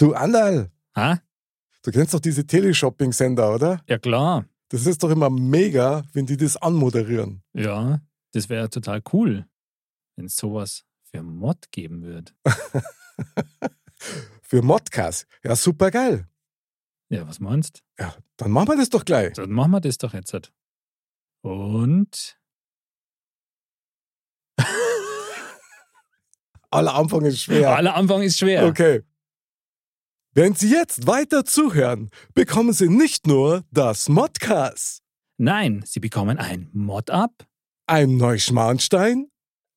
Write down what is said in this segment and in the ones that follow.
Du Andal, Ha? du kennst doch diese Teleshopping-Sender, oder? Ja, klar. Das ist doch immer mega, wenn die das anmoderieren. Ja, das wäre total cool, wenn es sowas für Mod geben würde. Für Modcast. Ja, super geil. Ja, was meinst Ja, dann machen wir das doch gleich. Dann machen wir das doch jetzt. halt. Und Aller Anfang ist schwer. aller Anfang ist schwer. Okay. Wenn Sie jetzt weiter zuhören, bekommen Sie nicht nur das Modcast, Nein, Sie bekommen ein Mod-Up, ein Neuschmarnstein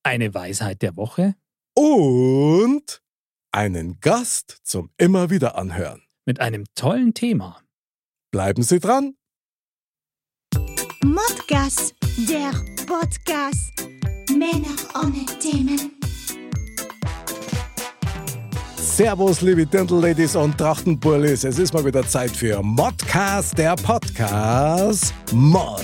eine Weisheit der Woche und einen Gast zum immer wieder anhören. mit einem tollen Thema. Bleiben Sie dran. Modcast, der Podcast. Männer ohne Themen. Servus, liebe Dirndl-Ladies und Trachtenburlis. Es ist mal wieder Zeit für Modcast, der Podcast Mod.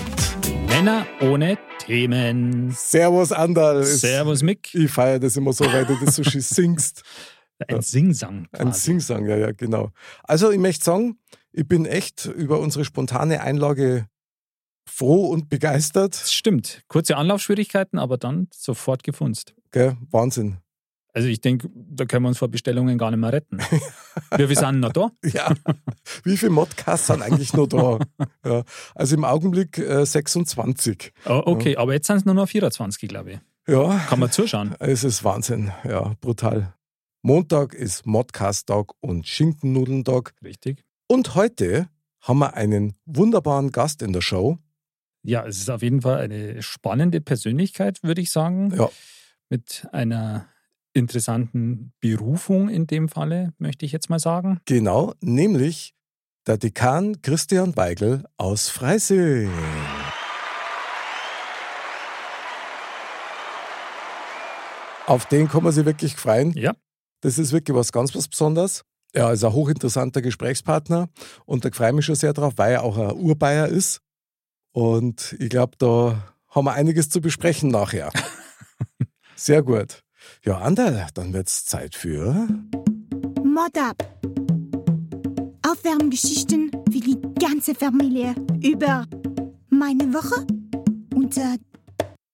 Männer ohne Themen. Servus, Andal. Servus, Mick. Ich feiere das immer so, weil du das so schön singst. Ein Singsang. Ein quasi. Singsang, ja, ja, genau. Also, ich möchte sagen, ich bin echt über unsere spontane Einlage froh und begeistert. Das stimmt. Kurze Anlaufschwierigkeiten, aber dann sofort gefunzt. Gell? Wahnsinn. Also ich denke, da können wir uns vor Bestellungen gar nicht mehr retten. wir, wir sind noch da. Ja. Wie viele Modcasts sind eigentlich noch da? Ja. Also im Augenblick äh, 26. Oh, okay, aber jetzt sind es nur noch 24, glaube ich. Ja, Kann man zuschauen. es ist Wahnsinn. Ja, brutal. Montag ist Modcast-Tag und Schinkennudentag. Richtig. Und heute haben wir einen wunderbaren Gast in der Show. Ja, es ist auf jeden Fall eine spannende Persönlichkeit, würde ich sagen. Ja. Mit einer interessanten Berufung in dem Falle, möchte ich jetzt mal sagen. Genau, nämlich der Dekan Christian Weigel aus Freising. Auf den kann man sich wirklich freuen. Ja. Das ist wirklich was ganz was Besonderes. Er ist ein hochinteressanter Gesprächspartner und da freue ich mich schon sehr drauf, weil er auch ein Urbayer ist. Und ich glaube, da haben wir einiges zu besprechen nachher. Sehr gut. Ja, Anderl, dann wird es Zeit für. Mod up. Aufwärmgeschichten für die ganze Familie über meine Woche und äh,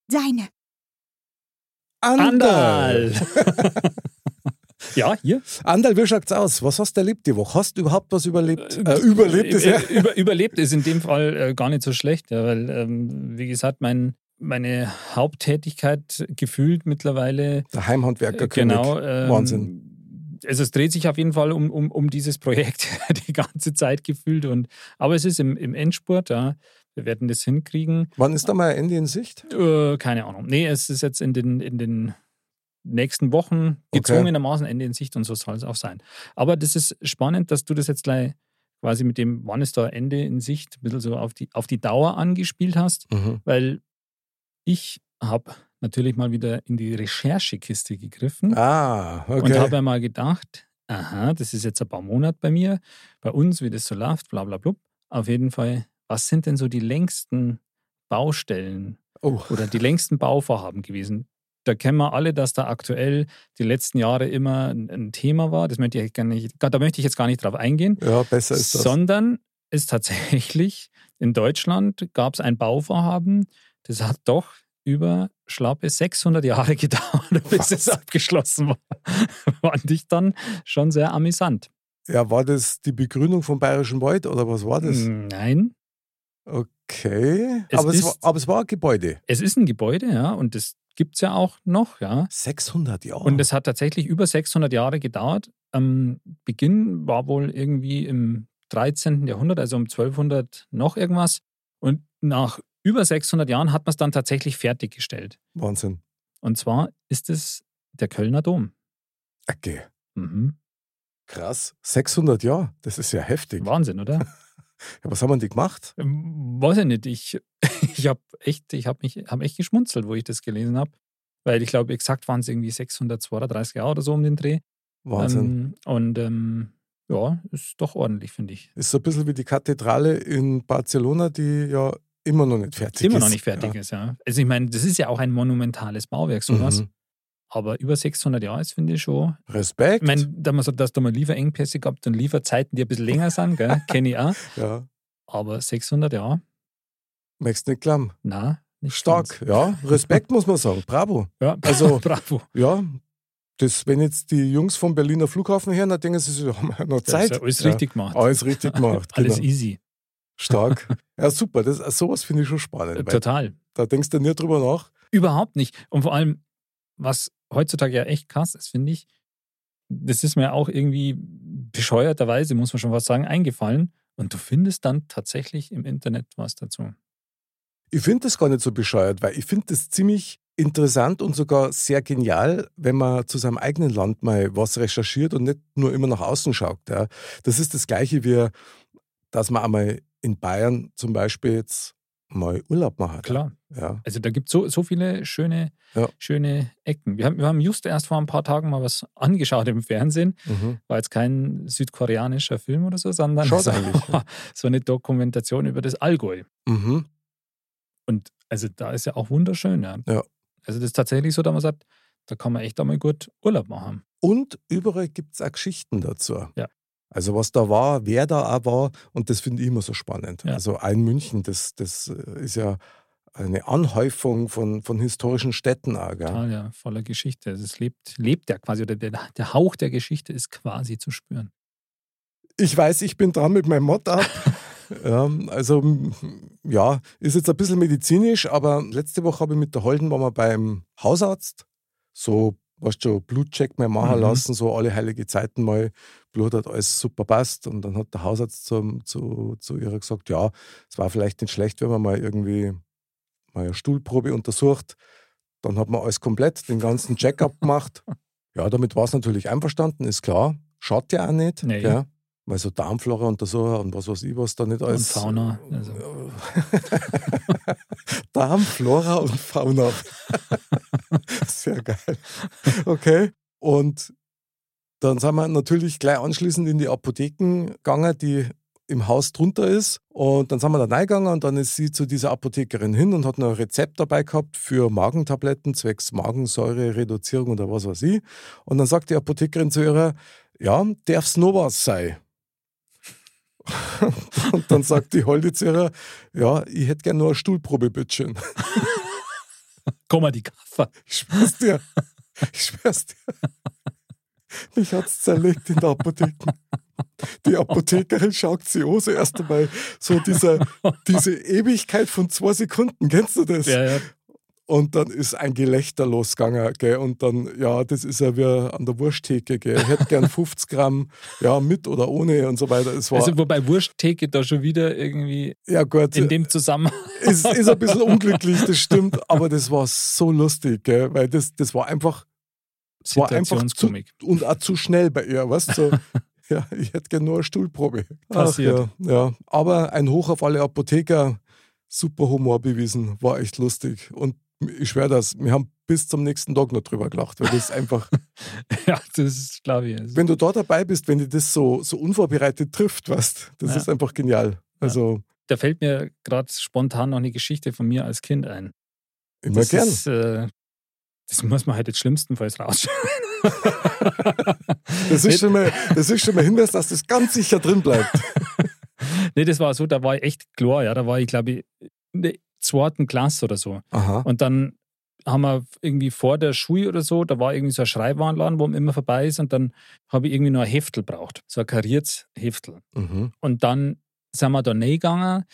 deine. Anderl! ja, hier. Anderl, wie schaut's aus? Was hast du erlebt die Woche? Hast du überhaupt was überlebt? Äh, überlebt ist ja. Äh, Über, überlebt ist in dem Fall äh, gar nicht so schlecht, ja, weil, ähm, wie gesagt, mein, meine Haupttätigkeit gefühlt mittlerweile Der Heimhandwerker Genau. Ähm, Wahnsinn. Also es dreht sich auf jeden Fall um, um, um dieses Projekt die ganze Zeit gefühlt. Und, aber es ist im, im Endspurt, ja. Wir werden das hinkriegen. Wann ist da mal ein Ende in Sicht? Äh, keine Ahnung. Nee, es ist jetzt in den, in den nächsten Wochen gezwungenermaßen Ende in Sicht und so soll es auch sein. Aber das ist spannend, dass du das jetzt gleich quasi mit dem, wann ist da Ende in Sicht, ein bisschen so auf die, auf die Dauer angespielt hast, Mhm. weil ich habe natürlich mal wieder in die Recherchekiste gegriffen Ah, okay. und habe mal gedacht, aha, das ist jetzt ein paar Monate bei mir, bei uns, wie das so läuft, bla bla blub. Auf jeden Fall, was sind denn so die längsten Baustellen oh, oder die längsten Bauvorhaben gewesen? Da kennen wir alle, dass da aktuell die letzten Jahre immer ein, ein Thema war. Das möchte ich gar nicht, da möchte ich jetzt gar nicht drauf eingehen, ja, besser ist das. sondern ist tatsächlich in Deutschland gab es ein Bauvorhaben, das hat doch über schlappe 600 Jahre gedauert, bis Was? es abgeschlossen war. Fand ich dann schon sehr amüsant. Ja, war das die Begründung vom Bayerischen Wald oder was war das? Nein, Okay. Es aber, es ist- war, aber es war ein Gebäude. es ist ein Gebäude, ja, und das gibt es ja auch noch, ja. 600 Jahre. Und es hat tatsächlich über 600 Jahre gedauert. Am Beginn war wohl irgendwie im 13. Jahrhundert, also um 1200 noch irgendwas. Und nach über 600 Jahren hat man es dann tatsächlich fertiggestellt. Wahnsinn. Und zwar ist es der Kölner Dom. Okay. Mhm. Krass. 600 Jahre. Das ist ja heftig. Wahnsinn, oder? Ja, was haben wir denn gemacht? Ähm, Weiß ich nicht. Ich, ich habe echt, ich mich, hab echt geschmunzelt, wo ich das gelesen habe. Weil ich glaube, exakt waren es irgendwie 632 Jahre oder so um den Dreh. Wahnsinn. Ähm, und ähm, ja, ist doch ordentlich, finde ich. ist so ein bisschen wie die Kathedrale in Barcelona, die ja immer noch nicht fertig Immer ist. noch nicht fertig ja. ist, ja. Also ich meine, das ist ja auch ein monumentales Bauwerk, sowas. Mhm. Aber über 600 Jahre ist, finde ich schon. Respekt. Ich meine, da man sagt, dass da mal Lieferengpässe gehabt und Lieferzeiten, die ein bisschen länger sind, kenne ich auch. Ja. Aber 600 Jahre? Möchtest nicht klamm. Nein. Nicht Stark, ganz. ja. Respekt muss man sagen. Bravo. Ja, Also- bravo. Ja. Das, wenn jetzt die Jungs vom Berliner Flughafen hören, dann denken sie sich, ja, haben wir noch Zeit. ja alles Ja. richtig gemacht. Alles richtig gemacht. Alles genau. easy. Stark. Ja, super. Das, sowas finde ich schon spannend. Total. Da denkst du nie drüber nach. Überhaupt nicht. Und vor allem, was heutzutage ja echt krass ist, finde ich, das ist mir auch irgendwie bescheuerterweise, muss man schon was sagen, eingefallen. Und du findest dann tatsächlich im Internet was dazu. Ich finde das gar nicht so bescheuert, weil ich finde das ziemlich interessant und sogar sehr genial, wenn man zu seinem eigenen Land mal was recherchiert und nicht nur immer nach außen schaut. Ja. Das ist das Gleiche wie, dass man einmal in Bayern zum Beispiel jetzt mal Urlaub machen. Klar. Ja. Also da gibt es so, so viele schöne, Ja. schöne Ecken. Wir haben, wir haben just erst vor ein paar Tagen mal was angeschaut im Fernsehen. Mhm. War jetzt kein südkoreanischer Film oder so, sondern so, so eine Dokumentation über das Allgäu. Mhm. Und also da ist ja auch wunderschön. Ja. Ja. Also das ist tatsächlich so, dass man sagt, da kann man echt einmal gut Urlaub machen. Und überall gibt es auch Geschichten dazu. Ja. Also was da war, wer da auch war und das finde ich immer so spannend. Ja. Also ein München, das, das äh, ist ja eine Anhäufung von, von historischen Städten auch. Total, ja, voller Geschichte. Also es lebt, lebt ja quasi, oder der, der Hauch der Geschichte ist quasi zu spüren. Ich weiß, ich bin dran mit meinem Mod ab. ja, also m, ja, ist jetzt ein bisschen medizinisch, aber letzte Woche habe ich mit der Holden waren wir beim Hausarzt. So, weißt du, Blutcheck mal machen Mhm. lassen, so alle heilige Zeiten mal. Blut hat alles super passt. Und dann hat der Hausarzt zum, zu, zu ihr gesagt, ja, es war vielleicht nicht schlecht, wenn man mal irgendwie mal eine Stuhlprobe untersucht. Dann hat man alles komplett, den ganzen Check-up gemacht. Ja, damit war es natürlich einverstanden, ist klar. Schaut ja auch nicht. Nee. Gell? Weil so Darmflora untersuchen und was weiß ich, was da nicht alles. Fauna, also. Darmflora und Fauna. Sehr geil. Okay. Und dann sind wir natürlich gleich anschließend in die Apotheken gegangen, die im Haus drunter ist. Und dann sind wir da reingegangen und dann ist sie zu dieser Apothekerin hin und hat noch ein Rezept dabei gehabt für Magentabletten zwecks Magensäure-Reduzierung oder was weiß ich. Und dann sagt die Apothekerin zu ihrer, ja, darf's nur was sein? und dann sagt die ihrer, ja, ich hätte gerne nur eine Stuhlprobe, bitteschön. Komm mal die Kaffer. Ich schwör's dir. Ich schwör's dir. Mich hat's zerlegt in der Apotheke. Die Apothekerin schaut sie an, so erst einmal so diese, diese Ewigkeit von zwei Sekunden. Kennst du das? Ja, ja. Und dann ist ein Gelächter losgegangen, gell? Und dann, ja, das ist ja wie an der Wursttheke, gell? Ich hätte gern 50 Gramm, ja, mit oder ohne und so weiter. Es war, Also wobei Wursttheke da schon wieder irgendwie ja gut, in dem Zusammenhang. ist, ist ein bisschen unglücklich, das stimmt, aber das war so lustig, gell? Weil das, das war einfach, es war einfach zu, und auch zu schnell bei ihr, weißt du? So, ja, ich hätte gerne nur eine Stuhlprobe. Passiert. Ach, ja, ja, aber ein Hoch auf alle Apotheker, super Humor bewiesen, war echt lustig. Und ich schwöre das, wir haben bis zum nächsten Tag noch drüber gelacht, weil das einfach, Ja, das ist, glaube ich. Also, wenn du da dabei bist, wenn dir das so, so unvorbereitet trifft, weißt das Ja. ist einfach genial. Also, da fällt mir gerade spontan noch eine Geschichte von mir als Kind ein. immer Das gern. Ist, äh, das muss man halt jetzt schlimmstenfalls rausschauen. Das ist, schon mal, das ist schon mal Hinweis, dass das ganz sicher drin bleibt. nee, das war so, da war ich echt klar, ja. Da war ich, glaube ich, in der zweiten Klasse oder so. Aha. Und dann haben wir irgendwie vor der Schule oder so, da war irgendwie so ein Schreibwarenladen, wo man immer vorbei ist und dann habe ich irgendwie noch ein Heftel braucht. So ein kariertes Heftel. Mhm. Und dann sind wir da reingegangen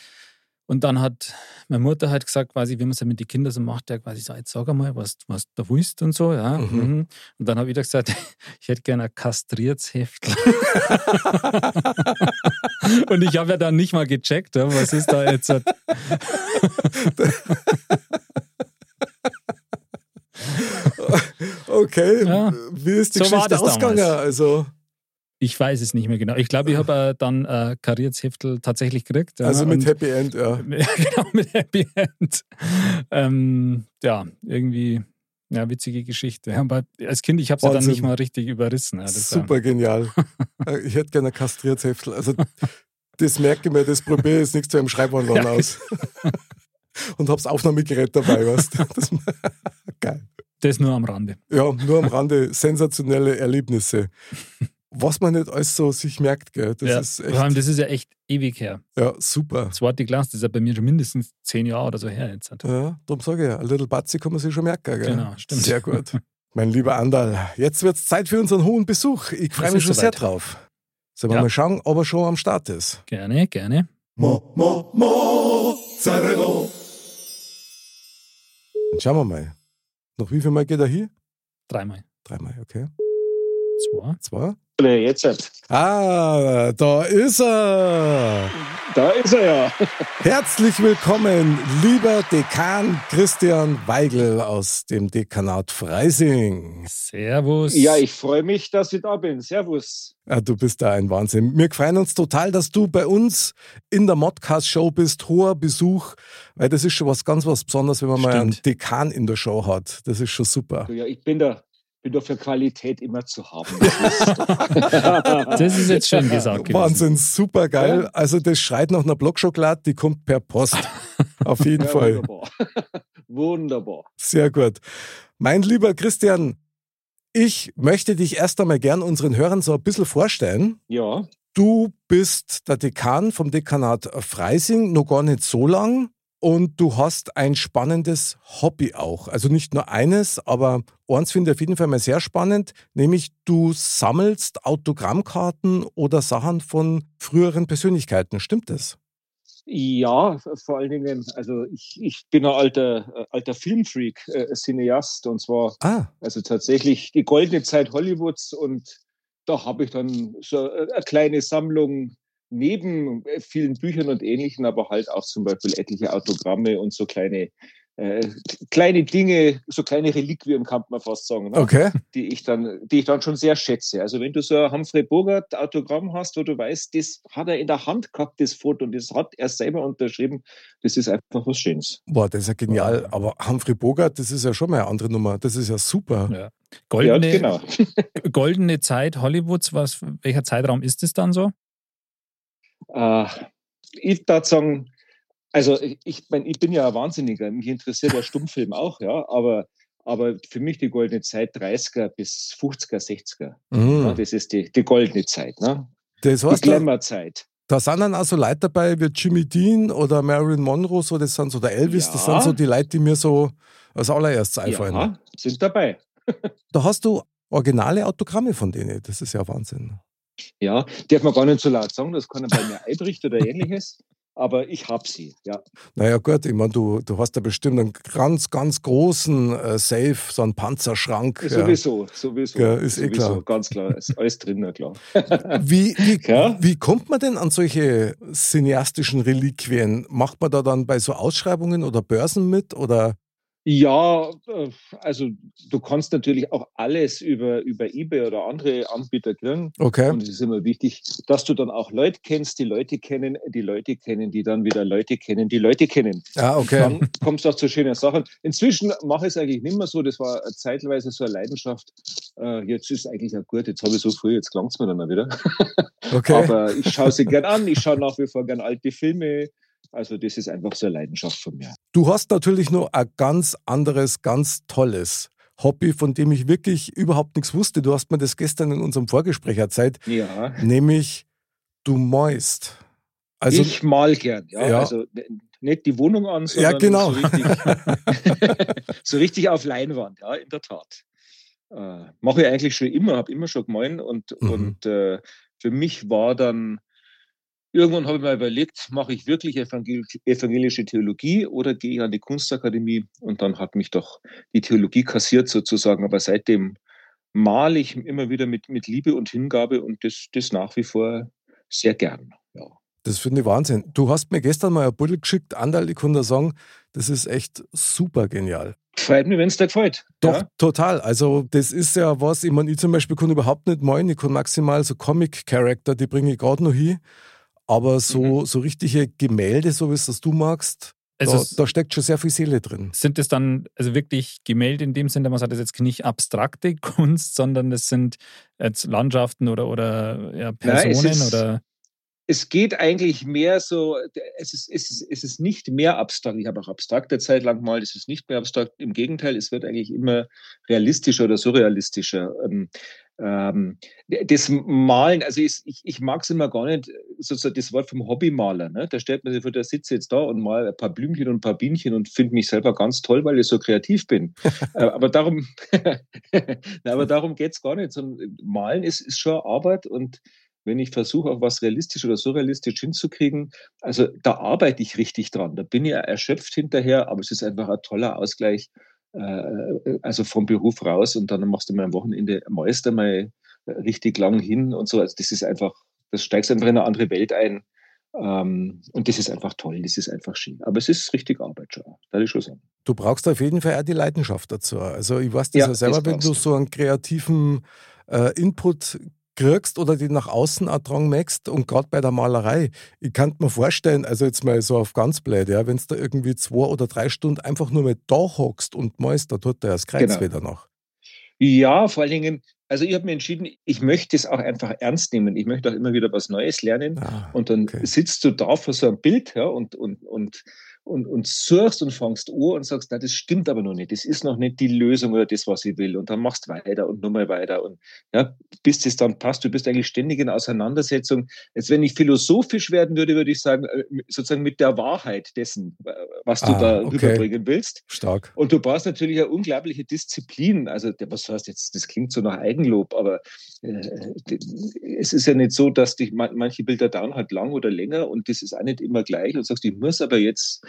und dann hat meine Mutter halt gesagt, quasi, wie man es ja mit den Kindern so macht, ja quasi so, jetzt sag einmal, was, was du willst und so, ja. Mhm. Mhm. Und dann habe ich da gesagt, ich hätte gerne ein kastriertes Heftel. und ich habe ja dann nicht mal gecheckt, was ist da jetzt. Okay, Ja. wie ist die So Geschichte ausgegangen? Also, Ich weiß es nicht mehr genau. Ich glaube, ich habe äh, dann äh, kariertes Heftel tatsächlich gekriegt. ja, also mit und- Happy End, ja. Ja, genau, mit Happy End. Ähm, ja, irgendwie, ja, witzige Geschichte. Aber als Kind, ich habe es ja dann nicht mal richtig überrissen. Ja, das Super genial. Äh, ich hätte gerne ein kastriertes Heftel. Also, das merke ich mir, das probiere ich jetzt nichts zu einem Schreibwarenladen Ja. aus. Und hab's Aufnahmegerät dabei, weißt du. Das, geil. Das nur am Rande. Ja, nur am Rande sensationelle Erlebnisse. Was man nicht alles so sich merkt, gell? Das ja, ist echt. Vor allem, das ist ja echt ewig her. Ja, super. Das Wort die Glas, das ist ja bei mir schon mindestens zehn Jahre oder so her jetzt. Ja, darum sage ich ja, a little Batzi kann man sich schon merken, gell? Genau, stimmt. Sehr gut. mein lieber Andal, jetzt wird es Zeit für unseren hohen Besuch. Ich freue mich schon soweit. sehr drauf. Sollen wir ja. mal schauen, ob er schon am Start ist? Gerne, gerne. Mo, mo, mo, Zarello. Schauen wir mal. Noch wie viel Mal geht er hier? Dreimal. Dreimal, okay. Zwei. Zwei. Jetzt. Ah, da ist er. Da ist er ja. Herzlich willkommen, lieber Dekan Christian Weigel aus dem Dekanat Freising. Servus. Ja, ich freue mich, dass ich da bin. Servus. Ja, du bist da ein Wahnsinn. Wir freuen uns total, dass du bei uns in der Modcast-Show bist. Hoher Besuch, weil das ist schon was ganz was Besonderes, wenn man Stimmt. mal einen Dekan in der Show hat. Das ist schon super. Ja, ich bin da bin doch für Qualität immer zu haben. das ist jetzt schön gesagt. Gewesen. Wahnsinn, super geil. Also das schreit nach einer Blockschokolade, die kommt per Post. Auf jeden ja, Fall. Wunderbar. wunderbar. Sehr gut. Mein lieber Christian, ich möchte dich erst einmal gern unseren Hörern so ein bisschen vorstellen. Ja. Du bist der Dekan vom Dekanat Freising, noch gar nicht so lang. Und du hast ein spannendes Hobby auch. Also nicht nur eines, aber eins finde ich auf jeden Fall mal sehr spannend, nämlich du sammelst Autogrammkarten oder Sachen von früheren Persönlichkeiten. Stimmt das? Ja, vor allen Dingen, also ich, ich bin ein alter, äh, alter Filmfreak, äh, Cineast und zwar ah. also tatsächlich die goldene Zeit Hollywoods und da habe ich dann so äh, eine kleine Sammlung neben äh, vielen Büchern und Ähnlichen, aber halt auch zum Beispiel etliche Autogramme und so kleine äh, kleine Dinge, so kleine Reliquien kann man fast sagen, ne? okay. die ich dann, die ich dann schon sehr schätze. Also wenn du so ein Humphrey Bogart Autogramm hast, wo du weißt, das hat er in der Hand gehabt, das Foto, und das hat er selber unterschrieben, das ist einfach was Schönes. Boah, das ist ja genial. Aber Humphrey Bogart, das ist ja schon mal eine andere Nummer. Das ist ja super. Ja. Goldene, ja, genau. goldene Zeit Hollywoods, was, welcher Zeitraum ist es dann so? Äh, ich würde sagen, also ich, mein, ich bin ja ein Wahnsinniger, mich interessiert der Stummfilm auch, ja, aber, aber für mich die goldene Zeit 30er bis 50er, 60er. Mhm. Ja, das ist die, die goldene Zeit. Ne? Das heißt die Glamour-Zeit. Da sind dann auch so Leute dabei wie Jimmy Dean oder Marilyn Monroe, so das sind so der Elvis, ja. das sind so die Leute, die mir so als allererstes einfallen. Ja, sind dabei. da hast du originale Autogramme von denen, das ist ja Wahnsinn. Ja, darf man gar nicht so laut sagen, das kann bei mir Eibricht oder ähnliches. Aber ich habe sie, ja. Naja, gut, ich meine, du, du hast ja bestimmt einen ganz, ganz großen äh, Safe, so einen Panzerschrank. Sowieso, sowieso. Ja, ist eh sowieso, eh klar. Ganz klar, ist alles drin, na klar. wie, wie, ja? wie kommt man denn an solche cineastischen Reliquien? Macht man da dann bei so Ausschreibungen oder Börsen mit? Oder ja, äh, also du kannst natürlich auch alles über, über eBay oder andere Anbieter kriegen. Okay. Und es ist immer wichtig, dass du dann auch Leute kennst, die Leute kennen, die Leute kennen, die dann wieder Leute kennen, die Leute kennen. Ah, okay. Dann kommst du auch zu schönen Sachen. Inzwischen mache ich es eigentlich nicht mehr so. Das war zeitweise so eine Leidenschaft. Äh, jetzt ist es eigentlich auch gut. Jetzt habe ich so früh, jetzt klangt es mir dann mal wieder. Okay. Aber ich schaue sie gern an. Ich schaue nach wie vor gern alte Filme. Also das ist einfach so eine Leidenschaft von mir. Du hast natürlich noch ein ganz anderes, ganz tolles Hobby, von dem ich wirklich überhaupt nichts wusste. Du hast mir das gestern in unserem Vorgespräch erzählt. Ja. Nämlich, du mäust. Also, ich mal gern, ja. ja. Also nicht die Wohnung an, sondern ja, genau. so, richtig, so richtig auf Leinwand, ja, in der Tat. Äh, Mache ich eigentlich schon immer, habe immer schon gemeint und, mhm. und äh, für mich war dann Irgendwann habe ich mir überlegt, mache ich wirklich evangelische Theologie oder gehe ich an die Kunstakademie? Und dann hat mich doch die Theologie kassiert sozusagen. Aber seitdem male ich immer wieder mit, mit Liebe und Hingabe und das, das nach wie vor sehr gern. Ja. Das finde ich Wahnsinn. Du hast mir gestern mal ein Buddel geschickt, Andal, ich konnte sagen, das ist echt super genial. Freut mich, wenn es dir gefällt. Doch, ja? total. Also, das ist ja was, ich meine, ich zum Beispiel kann überhaupt nicht malen. Ich kann maximal so Comic-Character, die bringe ich gerade noch hin. Aber so, mhm. so richtige Gemälde, so wie es das du magst, also da, da, steckt schon sehr viel Seele drin. Sind das dann also wirklich Gemälde in dem Sinne, man sagt das jetzt nicht abstrakte Kunst, sondern das sind jetzt Landschaften oder, oder ja, Personen Nein, es ist, oder? es geht eigentlich mehr so, es ist, es ist, es ist nicht mehr abstrakt. Ich habe auch abstrakte Zeit lang mal, es ist nicht mehr abstrakt. Im Gegenteil, es wird eigentlich immer realistischer oder surrealistischer. Ähm, das Malen, also ich, ich, mag es immer gar nicht, sozusagen das Wort vom Hobbymaler. Ne? Da stellt man sich vor, der sitze jetzt da und mal ein paar Blümchen und ein paar Bienchen und finde mich selber ganz toll, weil ich so kreativ bin. Äh, aber darum, aber darum geht es gar nicht. Sondern Malen ist, ist schon Arbeit und wenn ich versuche, auch was realistisch oder surrealistisch hinzukriegen, also da arbeite ich richtig dran. Da bin ich erschöpft hinterher, aber es ist einfach ein toller Ausgleich, äh, also vom Beruf raus und dann machst du mal am Wochenende, malst du mal richtig lang hin und so. Also das ist einfach, das steigst einfach in eine andere Welt ein. Ähm, und das ist einfach toll, das ist einfach schön. Aber es ist richtig Arbeit schon, da ich schon sagen. Du brauchst auf jeden Fall auch die Leidenschaft dazu. Also ich weiß das ja, ja selber, wenn du so einen kreativen äh, Input kriegst oder die nach außen auch dran merkst und gerade bei der Malerei, ich kann mir vorstellen, also jetzt mal so auf ganz blöd, ja, wenn du da irgendwie zwei oder drei Stunden einfach nur mit da hockst und malst, da tut der das Kreuz genau. wieder noch. Ja, vor allen Dingen, also ich habe mir entschieden, ich möchte es auch einfach ernst nehmen. Ich möchte auch immer wieder was Neues lernen. Ah, und dann okay. sitzt du da vor so einem Bild ja, und, und, und und, und suchst und fangst an und sagst, na, das stimmt aber noch nicht, das ist noch nicht die Lösung oder das, was ich will. Und dann machst du weiter und nochmal weiter. Und ja, bis das dann passt, du bist eigentlich ständig in Auseinandersetzung. Jetzt, wenn ich philosophisch werden würde, würde ich sagen, äh, sozusagen mit der Wahrheit dessen, was du ah, da okay. rüberbringen willst. Stark. Und du brauchst natürlich eine unglaubliche Disziplin. Also, was heißt jetzt, das klingt so nach Eigenlob, aber äh, es ist ja nicht so, dass dich manche Bilder dauern halt lang oder länger und das ist auch nicht immer gleich und sagst, ich muss aber jetzt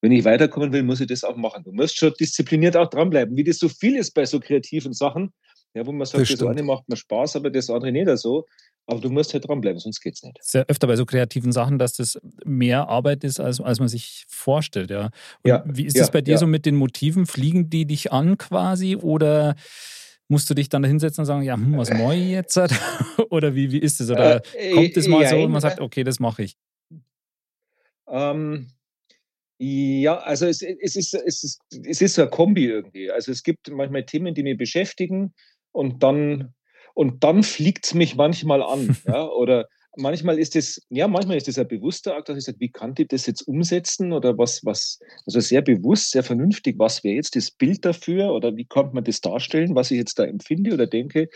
wenn ich weiterkommen will, muss ich das auch machen. Du musst schon diszipliniert auch dranbleiben, wie das so viel ist bei so kreativen Sachen, ja, wo man sagt, das, das eine macht mir Spaß, aber das andere nicht so. Aber du musst halt dranbleiben, sonst geht es nicht. Sehr öfter bei so kreativen Sachen, dass das mehr Arbeit ist, als, als man sich vorstellt. Ja. ja wie ist es ja, bei dir ja. so mit den Motiven? Fliegen die dich an quasi oder musst du dich dann hinsetzen und sagen, ja, hm, was mache ich jetzt? oder wie, wie ist es? Oder äh, kommt es mal so und man sagt, okay, das mache ich? Ähm, ja, also es, es, ist, es, ist, es ist ein Kombi irgendwie. Also es gibt manchmal Themen, die mich beschäftigen und dann, und dann fliegt es mich manchmal an. ja? Oder manchmal ist es, ja, manchmal ist es ein bewusster Akt, dass ich sage, wie kann ich das jetzt umsetzen oder was, was, also sehr bewusst, sehr vernünftig, was wäre jetzt das Bild dafür oder wie kann man das darstellen, was ich jetzt da empfinde oder denke.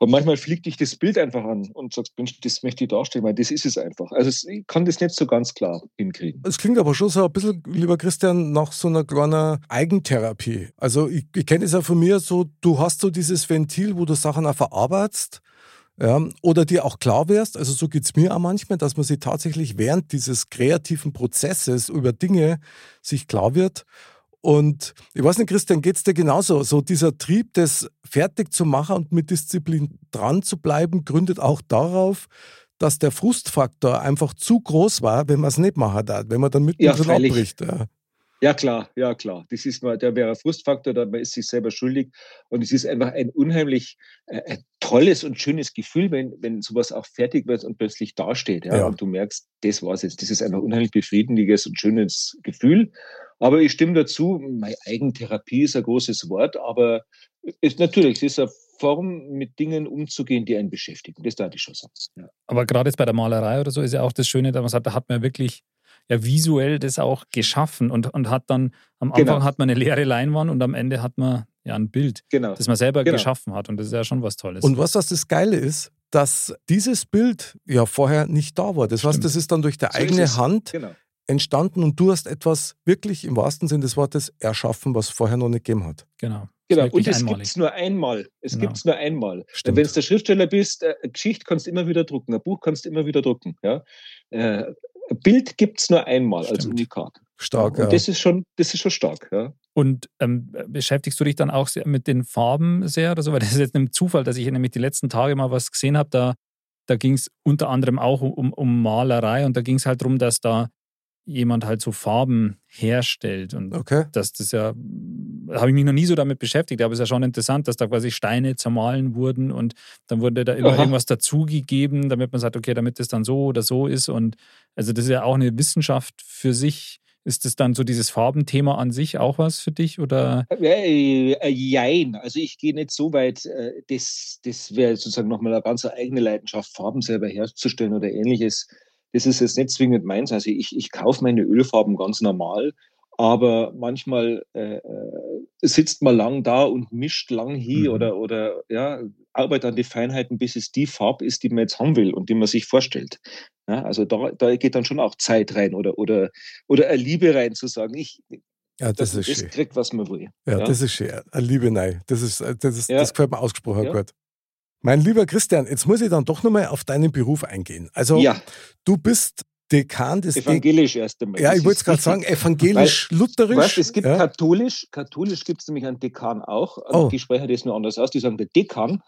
Und manchmal fliegt dich das Bild einfach an und sagst, Mensch, das möchte ich darstellen, weil das ist es einfach. Also ich kann das nicht so ganz klar hinkriegen. Es klingt aber schon so ein bisschen, lieber Christian, nach so einer kleinen Eigentherapie. Also ich, ich kenne es ja von mir so, du hast so dieses Ventil, wo du Sachen auch verarbeitest ja, oder dir auch klar wärst, also so geht es mir auch manchmal, dass man sich tatsächlich während dieses kreativen Prozesses über Dinge sich klar wird. Und ich weiß nicht, Christian, geht es dir genauso? So dieser Trieb, das fertig zu machen und mit Disziplin dran zu bleiben, gründet auch darauf, dass der Frustfaktor einfach zu groß war, wenn man es nicht machen darf, wenn man dann mittendrin ja, abbricht. Ja. Ja, klar, ja, klar. Das ist mal, der wäre Frustfaktor, da man ist sich selber schuldig. Und es ist einfach ein unheimlich äh, tolles und schönes Gefühl, wenn, wenn sowas auch fertig wird und plötzlich dasteht. Ja? ja. Und du merkst, das war's jetzt. Das ist einfach unheimlich befriedigendes und schönes Gefühl. Aber ich stimme dazu, meine Eigentherapie ist ein großes Wort, aber ist natürlich, es ist eine Form, mit Dingen umzugehen, die einen beschäftigen. Das darf ich schon sagen. Ja. Aber gerade jetzt bei der Malerei oder so ist ja auch das Schöne, dass man sagt, da hat man wirklich ja visuell das auch geschaffen und, und hat dann, am Anfang genau. hat man eine leere Leinwand und am Ende hat man ja ein Bild, genau. das man selber genau. geschaffen hat. Und das ist ja schon was Tolles. Und was das, das Geile ist, dass dieses Bild ja vorher nicht da war. Das Stimmt. heißt, das ist dann durch die so eigene Hand genau. entstanden und du hast etwas wirklich im wahrsten Sinne des Wortes erschaffen, was vorher noch nicht gegeben hat. Genau. Genau, und es gibt es nur einmal. Es genau. gibt es nur einmal. Wenn du der Schriftsteller bist, äh, eine Geschichte kannst du immer wieder drucken, ein Buch kannst du immer wieder drucken. Ja? Äh, Bild gibt es nur einmal Stimmt. als Unikat. Stark, ja. Und das ist schon, das ist schon stark, ja. Und ähm, beschäftigst du dich dann auch mit den Farben sehr oder so? Weil das ist jetzt ein Zufall, dass ich nämlich die letzten Tage mal was gesehen habe. Da, da ging es unter anderem auch um, um Malerei und da ging es halt darum, dass da jemand halt so Farben herstellt. Und okay. das, das ja, da habe ich mich noch nie so damit beschäftigt, aber es ist ja schon interessant, dass da quasi Steine zermahlen wurden und dann wurde da immer Aha. irgendwas dazugegeben, damit man sagt, okay, damit das dann so oder so ist. Und also das ist ja auch eine Wissenschaft für sich. Ist das dann so dieses Farbenthema an sich auch was für dich? Oder? Äh, äh, jein. Also ich gehe nicht so weit, äh, das, das wäre sozusagen nochmal eine ganz eigene Leidenschaft, Farben selber herzustellen oder ähnliches das ist jetzt nicht zwingend meins. Also ich, ich kaufe meine Ölfarben ganz normal, aber manchmal äh, äh sitzt man lang da und mischt lang hier mhm. oder, oder ja, arbeitet an die Feinheiten, bis es die Farbe ist, die man jetzt haben will und die man sich vorstellt. Ja, also da, da geht dann schon auch Zeit rein oder, oder, oder eine Liebe rein zu sagen, ich, ja, das, das ist schön. kriegt, was man will. Ja, ja, das ist schön. Eine Liebe, nein. Das, ist, das, ist, ja. das gefällt mir ausgesprochen ja. gut. Mein lieber Christian, jetzt muss ich dann doch nochmal auf deinen Beruf eingehen. Also, ja. du bist Dekan des Evangelisch De erst einmal. Ja, ich wollte es gerade sagen, evangelisch-lutherisch. Weißt, es gibt ja. katholisch, katholisch gibt es nämlich einen Dekan auch. Oh. Die sprechen das nur anders aus. Die sagen der Dekan.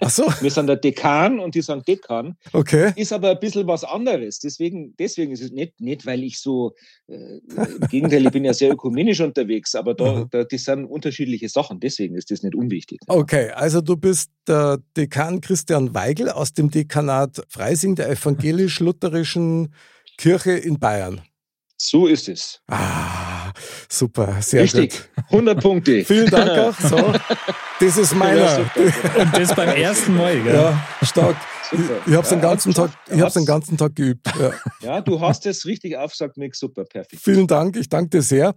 Ach so. Wir sind der Dekan und die sagen Dekan. Okay. Ist aber ein bisschen was anderes. Deswegen, deswegen ist es nicht, nicht weil ich so, äh, im Gegenteil, ich bin ja sehr ökumenisch unterwegs, aber da, da, das sind unterschiedliche Sachen. Deswegen ist das nicht unwichtig. Okay, also du bist der Dekan Christian Weigel aus dem Dekanat Freising der evangelisch-lutherischen Kirche in Bayern. So ist es. Ah, super, sehr Richtig. gut. 100 Punkte. Vielen Dank auch. So, das ist meiner. Und das beim ersten Mal, gell? Ja, stark. Super. Ich, ich habe es ja, den ganzen Tag, den ganzen Tag geübt. Ja. ja, du hast es richtig aufgesagt, Mick. Super, perfekt. Vielen Dank, ich danke dir sehr.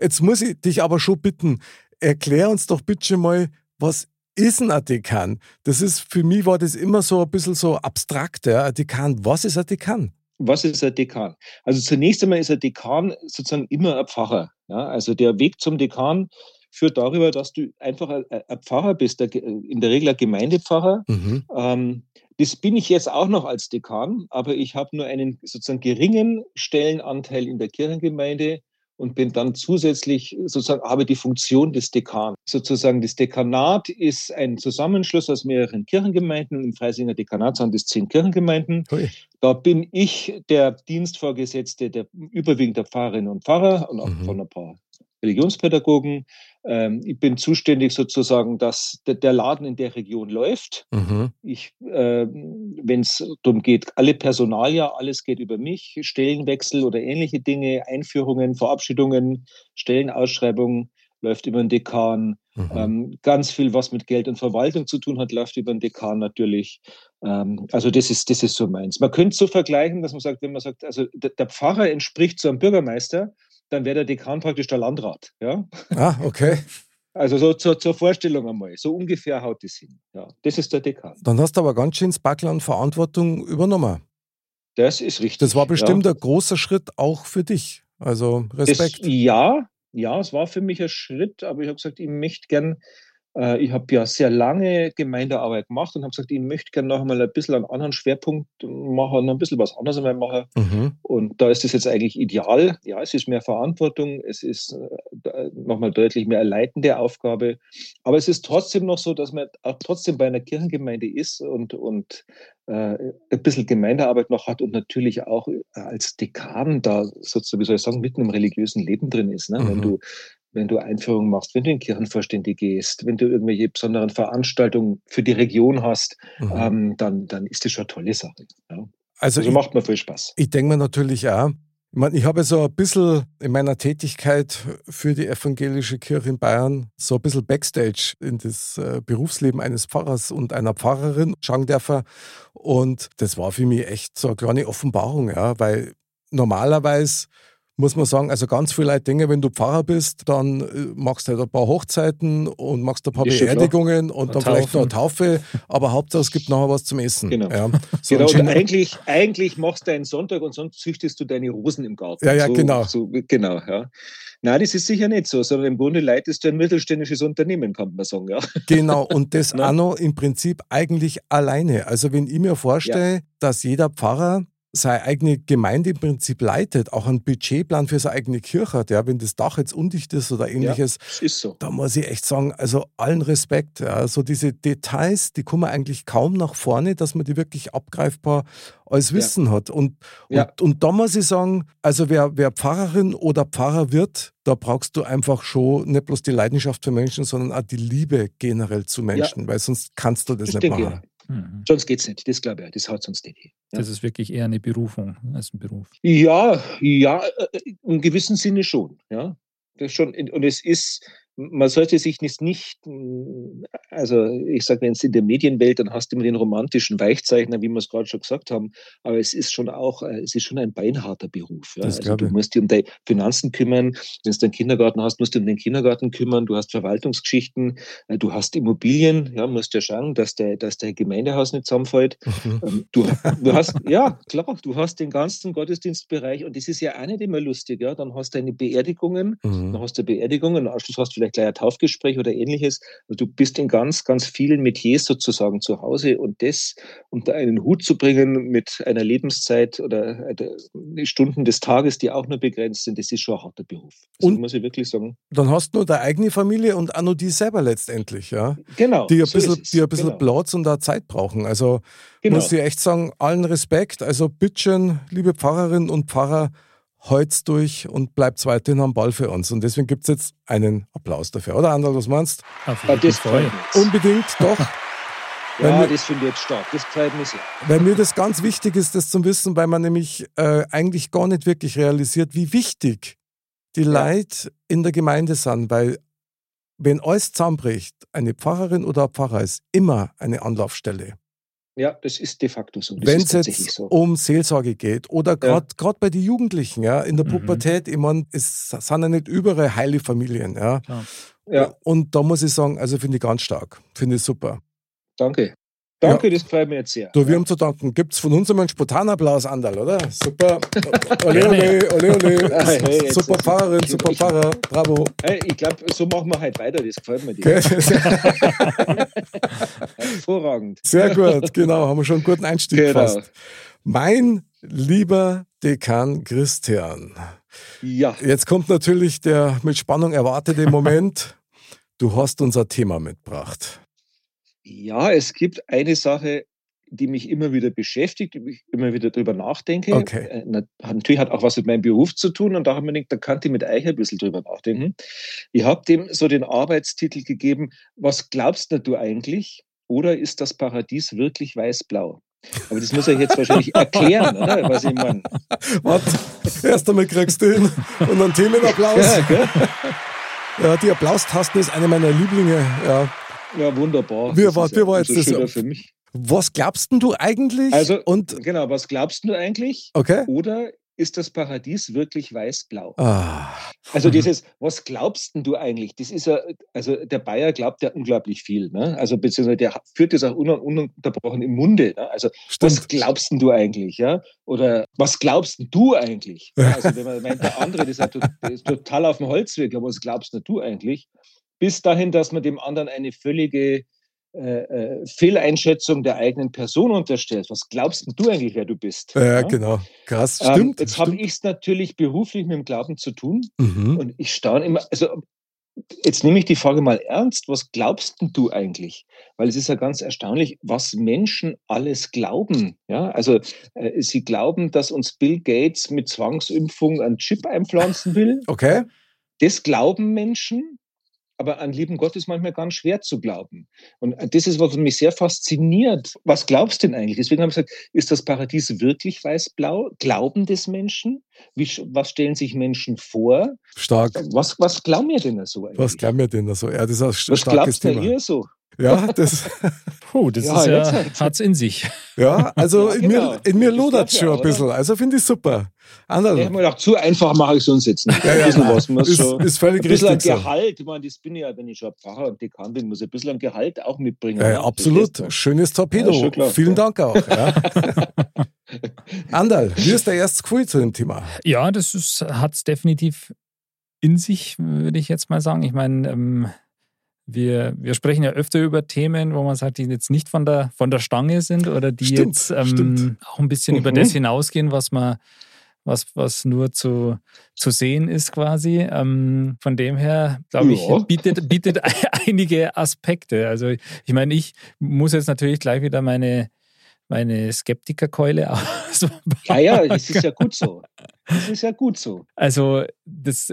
Jetzt muss ich dich aber schon bitten, erklär uns doch bitte mal, was ist ein Dekan? Das ist, für mich war das immer so ein bisschen so abstrakt, ja. Ein Dekan, was ist ein Dekan? Was ist ein Dekan? Also zunächst einmal ist ein Dekan sozusagen immer ein Pfarrer. Ja? Also der Weg zum Dekan führt darüber, dass du einfach ein, ein Pfarrer bist, in der Regel ein Gemeindepfarrer. Mhm. Ähm, das bin ich jetzt auch noch als Dekan, aber ich habe nur einen sozusagen geringen Stellenanteil in der Kirchengemeinde und bin dann zusätzlich sozusagen, habe die Funktion des Dekan. Sozusagen das Dekanat ist ein Zusammenschluss aus mehreren Kirchengemeinden. Im Freisinger Dekanat sind es zehn Kirchengemeinden. Ui. Da bin ich der Dienstvorgesetzte der überwiegend der Pfarrerinnen und Pfarrer und auch mhm. von ein paar Religionspädagogen. Ähm, ich bin zuständig sozusagen, dass der Laden in der Region läuft. Mhm. Ich, äh, wenn es darum geht, alle Personalia, alles geht über mich, Stellenwechsel oder ähnliche Dinge, Einführungen, Verabschiedungen, Stellenausschreibungen läuft über den Dekan. Mhm. Ähm, ganz viel, was mit Geld und Verwaltung zu tun hat, läuft über den Dekan natürlich. Ähm, also das ist, das ist so meins. Man könnte so vergleichen, dass man sagt, wenn man sagt, also der, der Pfarrer entspricht zu einem Bürgermeister, dann wäre der Dekan praktisch der Landrat. Ja? Ah, okay. Also so zur, zur, Vorstellung einmal. So ungefähr haut es hin. Ja, das ist der Dekan. Dann hast du aber ganz schön Spackler und Verantwortung übernommen. Das ist richtig. Das war bestimmt ja. ein großer Schritt auch für dich. Also Respekt. Das, ja, ja, es war für mich ein Schritt, aber ich habe gesagt, ich möchte gern ich habe ja sehr lange Gemeindearbeit gemacht und habe gesagt, ich möchte gerne noch mal ein bisschen einen anderen Schwerpunkt machen, noch ein bisschen was anderes machen. Mhm. Und da ist es jetzt eigentlich ideal. Ja, es ist mehr Verantwortung, es ist äh, nochmal deutlich mehr eine leitende Aufgabe. Aber es ist trotzdem noch so, dass man auch trotzdem bei einer Kirchengemeinde ist und, und äh, ein bisschen Gemeindearbeit noch hat und natürlich auch als Dekan da sozusagen, wie soll ich sagen, mitten im religiösen Leben drin ist. Ne? Mhm. Wenn du wenn du Einführungen machst, wenn du in Kirchenvorstände gehst, wenn du irgendwelche besonderen Veranstaltungen für die Region hast, mhm. ähm, dann, dann ist das schon eine tolle Sache. Ja. Also, also ich, macht mir viel Spaß. Ich denke mir natürlich auch, ich, meine, ich habe so ein bisschen in meiner Tätigkeit für die evangelische Kirche in Bayern so ein bisschen Backstage in das äh, Berufsleben eines Pfarrers und einer Pfarrerin schauen dürfen. Und das war für mich echt so eine kleine Offenbarung, ja, weil normalerweise muss man sagen, also ganz viele Leute denken, wenn du Pfarrer bist, dann äh, machst du halt ein paar Hochzeiten und machst ein paar Ist Beerdigungen und dann vielleicht noch eine Taufe, aber Hauptsache es gibt nachher was zum Essen. Genau. Ja. So genau und eigentlich, eigentlich machst du einen Sonntag und sonst züchtest du deine Rosen im Garten. Ja, ja, so, genau. So, genau, ja. Nein, das ist sicher nicht so, sondern im Grunde leitest du ein mittelständisches Unternehmen, kann man sagen. Ja. Genau, und das auch noch im Prinzip eigentlich alleine. Also wenn ich mir vorstelle, ja. dass jeder Pfarrer seine eigene Gemeinde im Prinzip leitet, auch einen Budgetplan für seine eigene Kirche hat, ja, wenn das Dach jetzt undicht ist oder ähnliches, ja, ist so. da muss ich echt sagen, also allen Respekt. Ja, so diese Details, die kommen eigentlich kaum nach vorne, dass man die wirklich abgreifbar als Wissen ja. hat. Und, ja. und, und da muss ich sagen, also wer, wer Pfarrerin oder Pfarrer wird, da brauchst du einfach schon nicht bloß die Leidenschaft für Menschen, sondern auch die Liebe generell zu Menschen, weil sonst kannst du das ich nicht denke, machen. Mhm. Sonst geht es nicht, das glaube ich, das hat sonst nicht. Ja. Das ist wirklich eher eine Berufung als ein Beruf. Ja, ja, äh, im gewissen Sinne schon. Ja. Das schon, und es ist, man sollte sich nicht, also ich sage, wenn es in der Medienwelt, dann hast du immer den romantischen Weichzeichner, wie wir es gerade schon gesagt haben, aber es ist schon auch, äh, es ist schon ein beinharter Beruf. Ja? Also du musst dich um deine Finanzen kümmern, wenn du einen Kindergarten hast, musst du um den Kindergarten kümmern, du hast Verwaltungsgeschichten, äh, du hast Immobilien, ja, musst ja schauen, dass der, dass der Gemeindehaus nicht zusammenfällt. Mhm. Ähm, du, du hast, ja, klar, du hast den ganzen Gottesdienstbereich und das ist ja auch nicht immer lustig, ja, dann hast du deine Beerdigungen, mhm. dann hast du Beerdigungen, am Anschluss hast du vielleicht vielleicht gleich ein Taufgespräch oder ähnliches. Also du bist in ganz, ganz vielen Metiers sozusagen zu Hause und das unter einen Hut zu bringen mit einer Lebenszeit oder Stunden des Tages, die auch nur begrenzt sind, das ist schon ein harter Beruf. Das und muss ich wirklich sagen. Dann hast du nur deine eigene Familie und auch nur die selber letztendlich, ja? Genau. Die ein so bisschen, die ein bisschen genau. Platz und da Zeit brauchen. Also genau. muss ich echt sagen, allen Respekt. Also bitteschön, liebe Pfarrerinnen und Pfarrer, Holz durch und bleibt weiterhin am Ball für uns. Und deswegen gibt es jetzt einen Applaus dafür. Oder Andal, was meinst du? Ja, das Unbedingt, doch. ja, mir, das finde ich jetzt stark. Das freut mich sehr. Weil mir das ganz wichtig ist, das zu wissen, weil man nämlich äh, eigentlich gar nicht wirklich realisiert, wie wichtig die ja. Leute in der Gemeinde sind. Weil wenn alles zusammenbricht, eine Pfarrerin oder ein Pfarrer ist immer eine Anlaufstelle. Ja, das ist de facto so. Wenn es jetzt so. um Seelsorge geht oder gerade ja. bei den Jugendlichen, ja, in der mhm. Pubertät, ich meine, es sind ja nicht überall heile Familien, ja. ja. Und da muss ich sagen, also finde ich ganz stark, finde ich super. Danke. Danke, ja. das freut mich jetzt sehr. Du, wir haben zu danken. Gibt es von uns einmal einen Spontanapplaus, Andal, oder? Super. Ole, ole, ole, ole. Hey, super Pfarrerin, super Pfarrer. Bravo. Hey, ich glaube, so machen wir halt weiter. Das gefällt mir. Okay. Hervorragend. Sehr gut, genau. Haben wir schon einen guten Einstieg genau. fast. Mein lieber Dekan Christian. Ja. Jetzt kommt natürlich der mit Spannung erwartete Moment. Du hast unser Thema mitgebracht. Ja, es gibt eine Sache, die mich immer wieder beschäftigt, die ich immer wieder drüber nachdenke. Okay. Äh, natürlich hat auch was mit meinem Beruf zu tun und da habe ich mir gedacht, da kann ich mit euch ein bisschen drüber nachdenken. Ich habe dem so den Arbeitstitel gegeben, was glaubst du eigentlich? Oder ist das Paradies wirklich weiß-blau? Aber das muss ich jetzt wahrscheinlich erklären, oder? Was ich meine. Warte, erst einmal kriegst du hin und einen Themenapplaus. Ja, ja, die Applaustasten ist eine meiner Lieblinge. Ja. Ja, wunderbar. Wie war, wie war jetzt das? So für mich. Was glaubst du eigentlich? Also, und genau, was glaubst du eigentlich? Okay. Oder ist das Paradies wirklich weiß-blau? Ah. Also dieses, was glaubst du eigentlich? Das ist ja, also der Bayer glaubt ja unglaublich viel, ne? Also beziehungsweise der führt das auch ununterbrochen im Munde. Ne? Also Stimmt. was glaubst du eigentlich, ja? Oder was glaubst du eigentlich? Also wenn man meint, der andere, das ist, das ist total auf dem Holzweg, aber was glaubst du eigentlich? Bis dahin, dass man dem anderen eine völlige äh, äh, Fehleinschätzung der eigenen Person unterstellt. Was glaubst du eigentlich, wer du bist? Ja, ja? genau. Krass, ähm, stimmt. Jetzt habe ich es natürlich beruflich mit dem Glauben zu tun mhm. und ich staune immer, also jetzt nehme ich die Frage mal ernst, was glaubst du eigentlich? Weil es ist ja ganz erstaunlich, was Menschen alles glauben. Ja, also äh, sie glauben, dass uns Bill Gates mit Zwangsimpfung einen Chip einpflanzen will. Okay. Das glauben Menschen aber an lieben Gott ist manchmal ganz schwer zu glauben. Und das ist, was mich sehr fasziniert. Was glaubst du denn eigentlich? Deswegen habe ich gesagt, ist das Paradies wirklich weiß-blau? Glauben das Menschen? Wie, was stellen sich Menschen vor? Stark. Was, was glauben wir denn so eigentlich? Was glauben wir denn so? Ja, das ist ein was glaubst du so? Ja, das. Puh, das ja, ist ja, halt. hat's in sich. Ja, also ja, in, genau. mir, in mir lodert es schon ein bisschen. Also finde ich super. Anderl. Ich habe mir gedacht, zu einfach mache ich es uns jetzt nicht. Ja, ja, ein was. Muss ist, schon, ist völlig ein bisschen richtig. Ein Gehalt, ich meine, das bin ich ja, wenn ich schon Pfarrer und Dekan bin, muss ich ein bisschen ein Gehalt auch mitbringen. Ja, ja absolut. Schönes Torpedo. Ja, klar, Vielen Dank auch. Ja. Andal, wie ist der erste Gefühl zu dem Thema? Ja, das hat es definitiv in sich, würde ich jetzt mal sagen. Ich meine, ähm, wir, wir sprechen ja öfter über Themen, wo man sagt, die jetzt nicht von der, von der Stange sind oder die stimmt, jetzt ähm, auch ein bisschen mhm. über das hinausgehen, was man was, was nur zu, zu sehen ist quasi. Ähm, von dem her, glaube ich, bietet, bietet einige Aspekte. Also ich meine, ich muss jetzt natürlich gleich wieder meine, meine Skeptikerkeule auspacken. Ja, ja, das ist ja gut so. Das ist ja gut so. Also das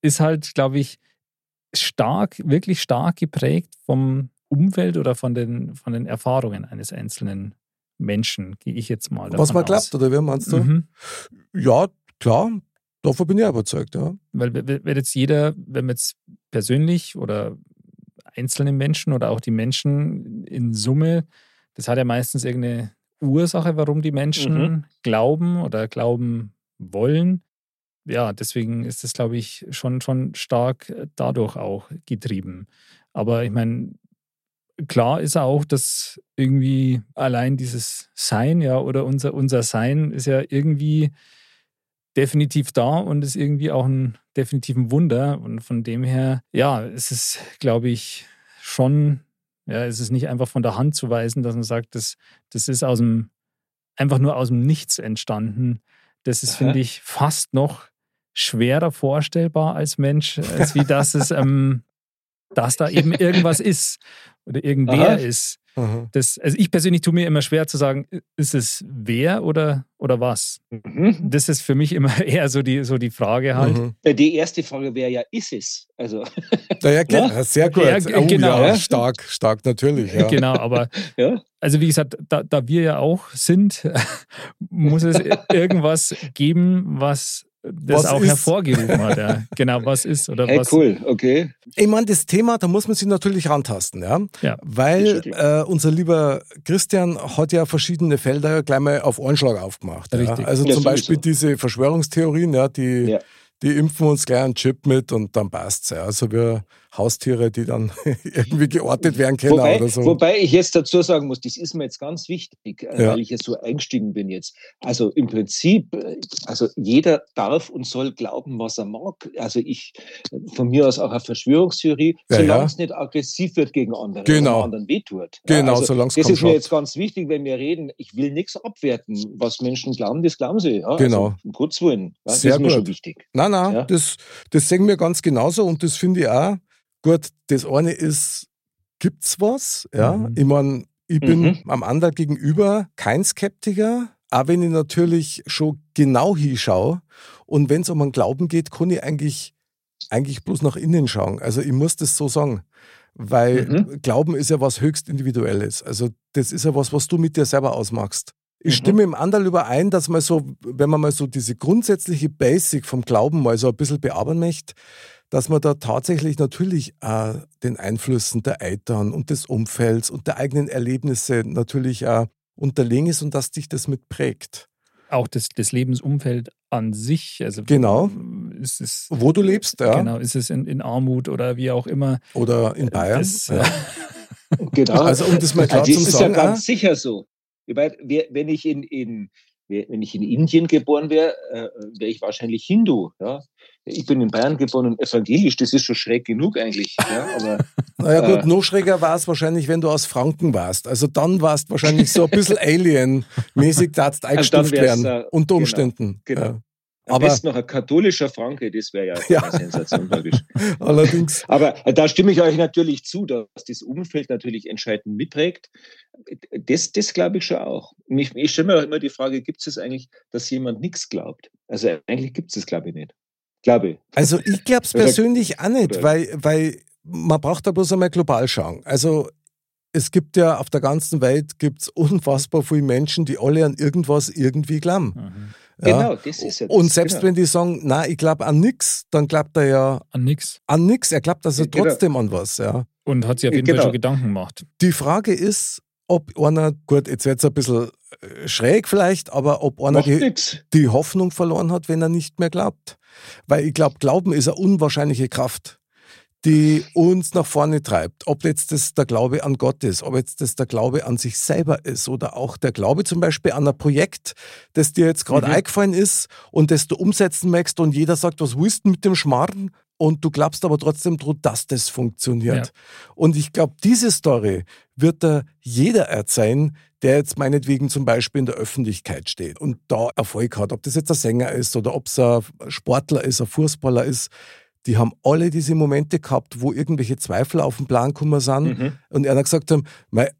ist halt, glaube ich, stark, wirklich stark geprägt vom Umfeld oder von den, von den Erfahrungen eines einzelnen Menschen, gehe ich jetzt mal Was man glaubt, oder wie meinst du? Mhm. Ja, klar. Davon bin ich überzeugt, ja. Weil wenn jetzt jeder, wenn man jetzt persönlich oder einzelne Menschen oder auch die Menschen in Summe, das hat ja meistens irgendeine Ursache, warum die Menschen mhm. glauben oder glauben wollen. Ja, deswegen ist das, glaube ich, schon, schon stark dadurch auch getrieben. Aber ich meine, klar ist auch, dass irgendwie allein dieses Sein, ja, oder unser, unser Sein ist ja irgendwie definitiv da und ist irgendwie auch ein definitiven Wunder. Und von dem her, ja, es ist, glaube ich, schon, ja, es ist nicht einfach von der Hand zu weisen, dass man sagt, das, das ist aus dem, einfach nur aus dem Nichts entstanden. Das ist, finde ich, fast noch schwerer vorstellbar als Mensch, als wie das es, ähm, dass da eben irgendwas ist oder irgendwer Aha. ist. Das, also ich persönlich tue mir immer schwer zu sagen, ist es wer oder, oder was? Mhm. Das ist für mich immer eher so die, so die Frage halt. Mhm. Äh, die erste Frage wäre ja, ist es? Also. Ja, ja, sehr gut. Ja, oh, genau. Ja, stark, stark natürlich. Ja. Genau, aber ja. also wie gesagt, da, da wir ja auch sind, muss es irgendwas geben, was das was auch ist? hervorgerufen hat. Ja. Genau, was ist oder hey, was. Cool, okay. Ich meine, das Thema, da muss man sich natürlich rantasten, ja. ja Weil äh, unser lieber Christian hat ja verschiedene Felder gleich mal auf Anschlag aufgemacht. Ja. Also ja, zum Beispiel diese Verschwörungstheorien, ja, die. Ja die impfen uns gleich einen Chip mit und dann passt es. Ja. Also wir Haustiere, die dann irgendwie geortet werden können wobei, oder so. Wobei ich jetzt dazu sagen muss, das ist mir jetzt ganz wichtig, äh, ja. weil ich jetzt so eingestiegen bin jetzt. Also im Prinzip, äh, also jeder darf und soll glauben, was er mag. Also ich, von mir aus auch eine Verschwörungstheorie, ja, solange ja. es nicht aggressiv wird gegen andere, genau. anderen wehtut. Genau, also solange es Das ist mir jetzt ganz wichtig, wenn wir reden. Ich will nichts abwerten. Was Menschen glauben, das glauben sie. Ja? Also genau. Also, um Gottes Willen. das ist mir gut. schon wichtig. Nein, nein, das, das sehen wir ganz genauso und das finde ich auch Gut, das eine ist, gibt's was? Ja, mhm. ich meine, ich bin mhm. am anderen gegenüber kein Skeptiker, auch wenn ich natürlich schon genau hinschaue. Und wenn es um einen Glauben geht, kann ich eigentlich, eigentlich bloß nach innen schauen. Also ich muss das so sagen. Weil mhm. Glauben ist ja was höchst Individuelles. Also das ist ja was, was du mit dir selber ausmachst. Ich mhm. stimme im Anderl überein, dass man so, wenn man mal so diese grundsätzliche Basic vom Glauben mal so ein bisschen bearbeiten möchte, dass man da tatsächlich natürlich äh, den Einflüssen der Eltern und des Umfelds und der eigenen Erlebnisse natürlich auch unterlegen ist und dass dich das mitprägt. Auch das, das Lebensumfeld an sich. Also genau. Ist es, Wo du lebst, ja. Genau, ist es in, in Armut oder wie auch immer. Oder in Bayern. Das, ja. genau. Also um das mal klar also zu sagen. Das ist ja ganz sicher so. Wenn ich in, in, wenn ich in Indien geboren wäre, äh, wäre ich wahrscheinlich Hindu. Ja? Ich bin in Bayern geboren und evangelisch, das ist schon schräg genug eigentlich. Ja? Aber, naja gut, äh, noch schräger war es wahrscheinlich, wenn du aus Franken warst. Also dann warst du wahrscheinlich so ein bisschen Alien-mäßig, da also eingestuft werden, äh, unter genau, Umständen. Genau. genau. Am aber, besten noch ein katholischer Franke, das wäre ja, ja. eine Sensation, logisch. Allerdings. Aber äh, da stimme ich euch natürlich zu, dass das Umfeld natürlich entscheidend mitprägt. Das, das glaube ich schon auch. Ich, ich stelle mir auch immer die Frage, gibt es eigentlich, dass jemand nichts glaubt? Also eigentlich gibt es das, glaube ich, nicht. Glaube ich. Also ich glaube es persönlich auch nicht, weil, weil man braucht da bloß einmal global schauen. Also es gibt ja auf der ganzen Welt gibt's unfassbar viele Menschen, die alle an irgendwas irgendwie glauben. Mhm. Ja. Genau, das ist ja das. Und selbst genau. wenn die sagen, na, ich glaube an nichts, dann glaubt er ja an nichts. An nichts. Er glaubt also genau. trotzdem an was, ja. Und hat sich auf jeden genau. Fall schon Gedanken gemacht. Die Frage ist, ob einer, gut, jetzt wird es ein bisschen äh, schräg vielleicht, aber ob einer die, die, Hoffnung verloren hat, wenn er nicht mehr glaubt. Weil ich glaube, Glauben ist eine unwahrscheinliche Kraft die uns nach vorne treibt. Ob jetzt das der Glaube an Gott ist, ob jetzt das der Glaube an sich selber ist oder auch der Glaube zum Beispiel an ein Projekt, das dir jetzt gerade mhm. eingefallen ist und das du umsetzen möchtest und jeder sagt, was willst du mit dem Schmarrn? Und du glaubst aber trotzdem dran, dass das funktioniert. Ja. Und ich glaube, diese Story wird da jeder erzählen, der jetzt meinetwegen zum Beispiel in der Öffentlichkeit steht und da Erfolg hat. Ob das jetzt ein Sänger ist oder ob es ein Sportler ist, ein Fußballer ist die haben alle diese Momente gehabt, wo irgendwelche Zweifel auf den Plan gekommen sind mhm. und einer gesagt haben,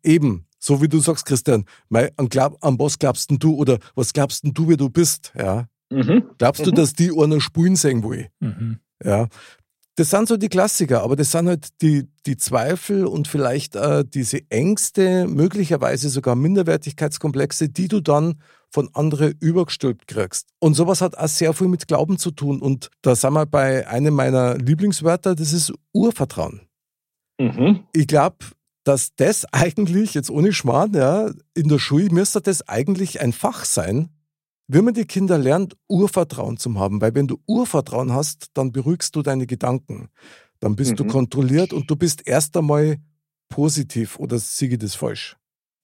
eben, so wie du sagst, Christian, mei, an, glaub, an was glaubst denn du oder was glaubst denn du, wie du bist? Ja. Mhm. Glaubst mhm. du, dass die einer spulen sehen will? Mhm. Ja. Das sind so die Klassiker, aber das sind halt die, die Zweifel und vielleicht äh, diese Ängste, möglicherweise sogar Minderwertigkeitskomplexe, die du dann von anderen übergestülpt kriegst. Und sowas hat auch sehr viel mit Glauben zu tun. Und da sind wir bei einem meiner Lieblingswörter, das ist Urvertrauen. Mhm. Ich glaube, dass das eigentlich, jetzt ohne Schmarrn, ja, in der Schule müsste das eigentlich ein Fach sein, wenn man die Kinder lernt, Urvertrauen zu haben. Weil wenn du Urvertrauen hast, dann beruhigst du deine Gedanken. Dann bist mhm. du kontrolliert und du bist erst einmal positiv oder siege das falsch?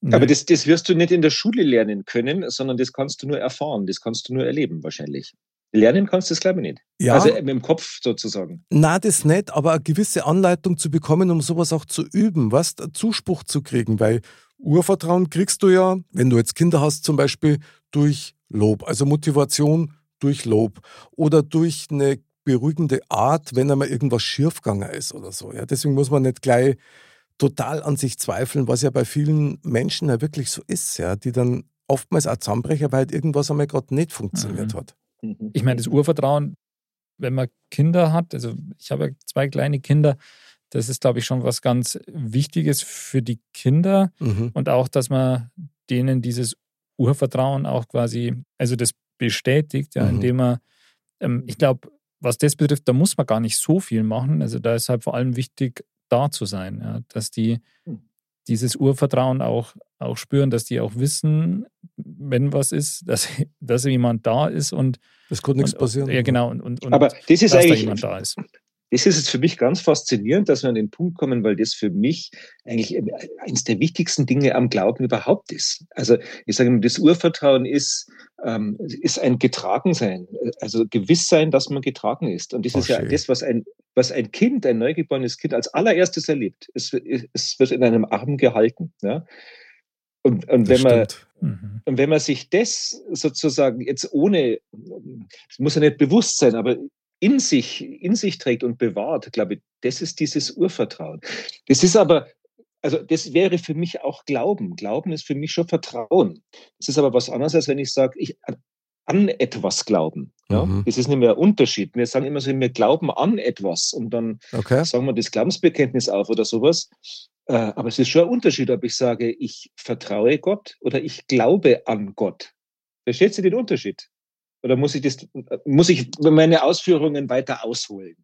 Aber das, das wirst du nicht in der Schule lernen können, sondern das kannst du nur erfahren, das kannst du nur erleben wahrscheinlich. Lernen kannst du das, glaube ich, nicht. Ja. Also mit dem Kopf sozusagen. Na, das nicht, aber eine gewisse Anleitung zu bekommen, um sowas auch zu üben, was Zuspruch zu kriegen, weil Urvertrauen kriegst du ja, wenn du jetzt Kinder hast, zum Beispiel durch Lob, also Motivation durch Lob oder durch eine beruhigende Art, wenn einmal irgendwas schiefgegangen ist oder so. Ja, deswegen muss man nicht gleich total an sich zweifeln, was ja bei vielen Menschen ja wirklich so ist, ja, die dann oftmals auch zusammenbrechen, weil halt irgendwas einmal gerade nicht funktioniert mhm. hat. Mhm. Ich meine, das Urvertrauen, wenn man Kinder hat, also ich habe zwei kleine Kinder, das ist, glaube ich, schon was ganz Wichtiges für die Kinder mhm. und auch, dass man denen dieses Urvertrauen auch quasi, also das bestätigt, ja, mhm. indem man, ähm, ich glaube, was das betrifft, da muss man gar nicht so viel machen. Also da ist halt vor allem wichtig, da zu sein, ja, dass die hm. dieses Urvertrauen auch, auch spüren, dass die auch wissen, wenn was ist, dass, dass jemand da ist und es konnte nichts passieren. Ja, genau. Und, und, Aber das ist eigentlich, da jemand da ist das ist jetzt für mich ganz faszinierend, dass wir an den Punkt kommen, weil das für mich eigentlich eines der wichtigsten Dinge am Glauben überhaupt ist. Also ich sage immer, das Urvertrauen ist, ähm, ist ein Getragensein, also gewiss sein, dass man getragen ist. Und das oh, ist ja das, was ein, was ein Kind, ein neugeborenes Kind als allererstes erlebt. Es, es wird in einem Arm gehalten. Ja? Und, und wenn man mhm. und wenn man sich das sozusagen jetzt ohne, es muss ja nicht bewusst sein, aber in sich, in sich trägt und bewahrt, glaube ich, das ist dieses Urvertrauen. Das ist aber, also das wäre für mich auch Glauben. Glauben ist für mich schon Vertrauen. Das ist aber was anderes, als wenn ich sage, ich an etwas glauben. Ja? Mhm. Das ist nicht mehr ein Unterschied. Wir sagen immer so, wir glauben an etwas und dann okay. sagen wir das Glaubensbekenntnis auf oder sowas. Äh, aber es ist schon ein Unterschied, ob ich sage, ich vertraue Gott oder ich glaube an Gott. Versteht Sie den Unterschied? Oder muss ich, das, muss ich meine Ausführungen weiter ausholen?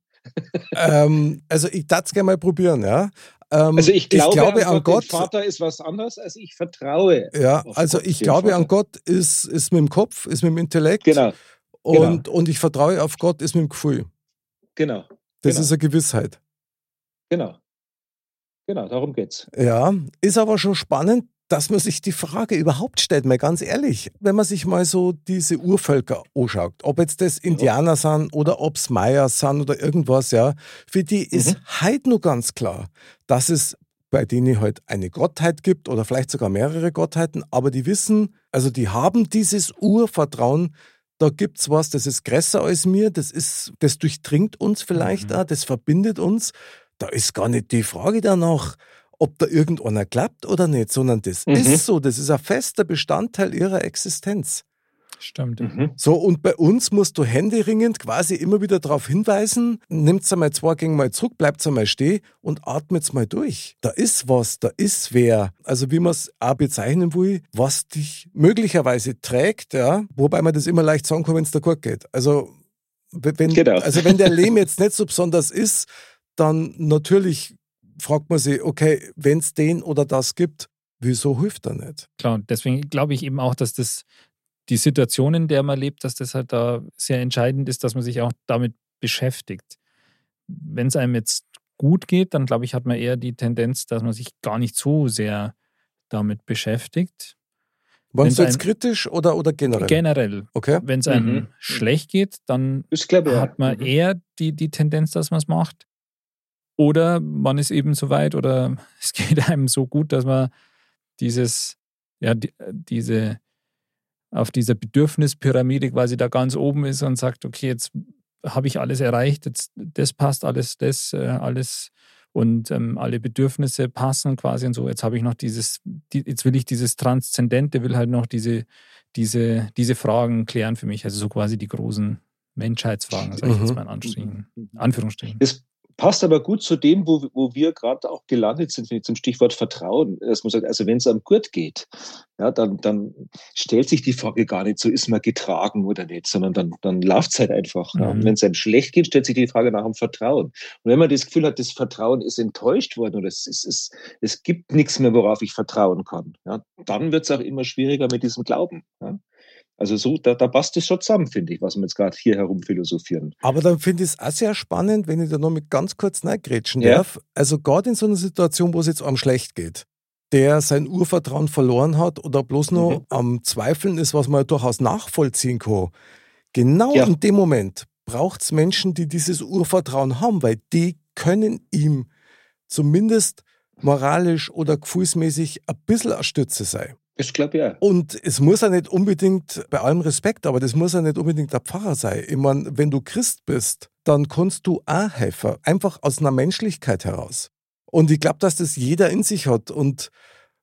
ähm, also ich darf es gerne mal probieren, ja. Ähm, also ich glaube, ich glaube an, Gott, Gott Vater ist was anderes, als ich vertraue. Ja, also Gott, ich glaube Vater. an Gott ist, ist mit dem Kopf, ist mit dem Intellekt. Genau. Und, genau. und ich vertraue auf Gott ist mit dem Gefühl. Genau. Das genau. ist eine Gewissheit. Genau. Genau, darum geht's. Ja, ist aber schon spannend, dass man sich die Frage überhaupt stellt, mal ganz ehrlich, wenn man sich mal so diese Urvölker anschaut, ob jetzt das Indianer sind oder ob es Maya sind oder irgendwas, ja, für die ist mhm. heute nur ganz klar, dass es bei denen halt eine Gottheit gibt oder vielleicht sogar mehrere Gottheiten, aber die wissen, also die haben dieses Urvertrauen, da gibt es was, das ist größer als mir, das ist, das durchdringt uns vielleicht mhm. auch, das verbindet uns. Da ist gar nicht die Frage danach, ob da irgendeiner klappt oder nicht, sondern das mhm. ist so, das ist ein fester Bestandteil ihrer Existenz. Stimmt. Mhm. So, und bei uns musst du händeringend quasi immer wieder darauf hinweisen, nimmt's einmal zwei Gänge mal zurück, bleibt einmal stehen und atmet's mal durch. Da ist was, da ist wer. Also wie man es auch bezeichnen will, was dich möglicherweise trägt, ja, wobei man das immer leicht sagen kann, wenn es da gut geht. Also wenn, genau. also wenn der Lehm jetzt nicht so besonders ist, dann natürlich fragt man sich, okay, wenn es den oder das gibt, wieso hilft er nicht? Klar, deswegen glaube ich eben auch, dass das die Situation, in der man lebt, dass das halt da sehr entscheidend ist, dass man sich auch damit beschäftigt. Wenn es einem jetzt gut geht, dann glaube ich, hat man eher die Tendenz, dass man sich gar nicht so sehr damit beschäftigt. Wollen Sie jetzt kritisch oder, oder generell? Generell. Okay. Wenn es einem mhm. schlecht geht, dann glaube, hat man mhm. eher die, die Tendenz, dass man es macht. Oder man ist eben so weit oder es geht einem so gut, dass man dieses, ja, die, diese, auf dieser Bedürfnispyramide quasi da ganz oben ist und sagt, okay, jetzt habe ich alles erreicht, jetzt, das passt alles, das, äh, alles und ähm, alle Bedürfnisse passen quasi und so. Jetzt habe ich noch dieses, die, jetzt will ich dieses Transzendente, will halt noch diese, diese, diese Fragen klären für mich, also so quasi die großen Menschheitsfragen, sage ich jetzt mhm. mal in Anführungsstrichen. Das, passt aber gut zu dem, wo, wo wir gerade auch gelandet sind, zum Stichwort Vertrauen. Dass man sagt, also wenn es einem gut geht, ja, dann, dann stellt sich die Frage gar nicht so, ist man getragen oder nicht, sondern dann, dann läuft es halt einfach. Mhm. Ja. wenn es einem schlecht geht, stellt sich die Frage nach dem Vertrauen. Und wenn man das Gefühl hat, das Vertrauen ist enttäuscht worden oder es, es, es, es gibt nichts mehr, worauf ich vertrauen kann, ja, dann wird es auch immer schwieriger mit diesem Glauben. Ja. Also so, da, da passt es schon zusammen, finde ich, was wir jetzt gerade hier herum philosophieren. Aber dann finde ich es auch sehr spannend, wenn ich da noch mit ganz kurz reingrätschen ja. darf. Also gerade in so einer Situation, wo es jetzt einem schlecht geht, der sein Urvertrauen verloren hat oder bloß noch mhm. am Zweifeln ist, was man ja durchaus nachvollziehen kann. Genau ja. in dem Moment braucht es Menschen, die dieses Urvertrauen haben, weil die können ihm zumindest moralisch oder gefühlsmäßig ein bisschen eine Stütze sein. Ich glaube ja. Und es muss ja nicht unbedingt, bei allem Respekt, aber das muss ja nicht unbedingt der Pfarrer sein. Ich meine, wenn du Christ bist, dann kannst du auch helfen. Einfach aus einer Menschlichkeit heraus. Und ich glaube, dass das jeder in sich hat. Und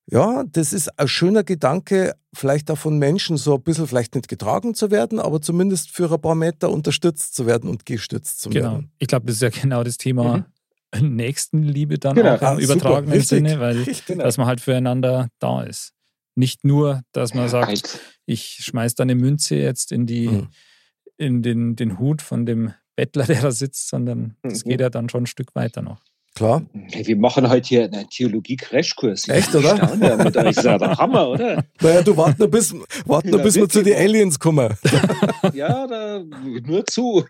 ja, das ist ein schöner Gedanke, vielleicht auch von Menschen so ein bisschen vielleicht nicht getragen zu werden, aber zumindest für ein paar Meter unterstützt zu werden und gestützt zu genau. werden. Genau. Ich glaube, das ist ja genau das Thema mhm. Nächstenliebe dann genau. auch im ah, übertragenen Sinne, weil Richtig, genau. dass man halt füreinander da ist. Nicht nur, dass man sagt, ich schmeiß da eine Münze jetzt in die, mhm. in den, den Hut von dem Bettler, der da sitzt, sondern es mhm. geht ja dann schon ein Stück weiter noch. Klar. Hey, wir machen heute hier einen Theologie-Crashkurs. Echt, oder? Ja, mit euch. Ist ja der Hammer, oder? Naja, du wart noch bis, wart noch, bis wir zu den Aliens kommen. ja, da, nur zu.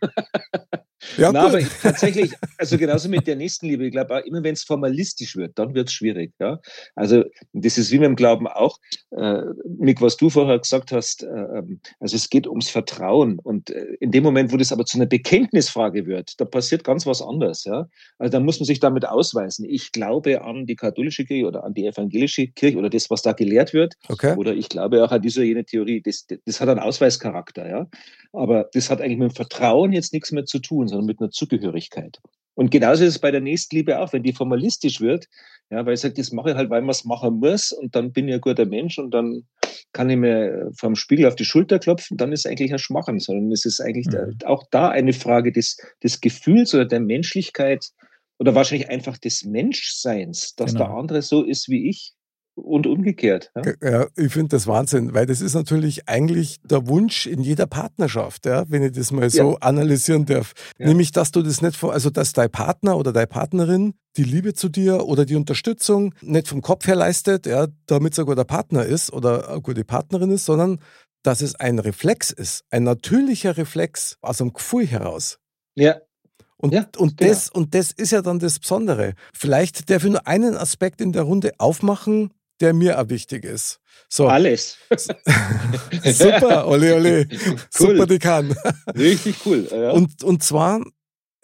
Ja, Na, aber tatsächlich, also genauso mit der Nächstenliebe, ich glaube auch immer, wenn es formalistisch wird, dann wird es schwierig. Ja? Also das ist wie mit dem Glauben auch, äh, Mick, was du vorher gesagt hast, äh, ähm, also es geht ums Vertrauen und äh, in dem Moment, wo das aber zu einer Bekenntnisfrage wird, da passiert ganz was anderes. Ja? Also da muss man sich damit ausweisen. Ich glaube an die katholische Kirche oder an die evangelische Kirche oder das, was da gelehrt wird. Okay. Oder ich glaube auch an diese jene Theorie. Das, das hat einen Ausweischarakter. Ja? Aber das hat eigentlich mit dem Vertrauen jetzt nichts mehr zu tun, sondern mit einer Zugehörigkeit. Und genauso ist es bei der Nächstenliebe auch, wenn die formalistisch wird, ja, weil ich sage, das mache ich halt, weil man es machen muss und dann bin ich ein guter Mensch und dann kann ich mir vom Spiegel auf die Schulter klopfen, dann ist es eigentlich ein Schmachen, sondern es ist eigentlich mhm. da, auch da eine Frage des, des Gefühls oder der Menschlichkeit oder wahrscheinlich einfach des Menschseins, dass genau. der andere so ist wie ich und umgekehrt. Ja, ja ich finde das Wahnsinn, weil das ist natürlich eigentlich der Wunsch in jeder Partnerschaft, ja, wenn ich das mal so ja. analysieren darf. Ja. Nämlich, dass du das nicht, von, also dass dein Partner oder deine Partnerin die Liebe zu dir oder die Unterstützung nicht vom Kopf her leistet, ja, damit es ein guter Partner ist oder eine gute Partnerin ist, sondern dass es ein Reflex ist, ein natürlicher Reflex aus einem Gefühl heraus. Ja, und, ja, und, genau. das, und das ist ja dann das Besondere. Vielleicht darf ich nur einen Aspekt in der Runde aufmachen, der mir auch wichtig ist. So. Alles. Super, ole, ole. Cool. Super, die kann. Richtig cool. Ja. Und, und zwar,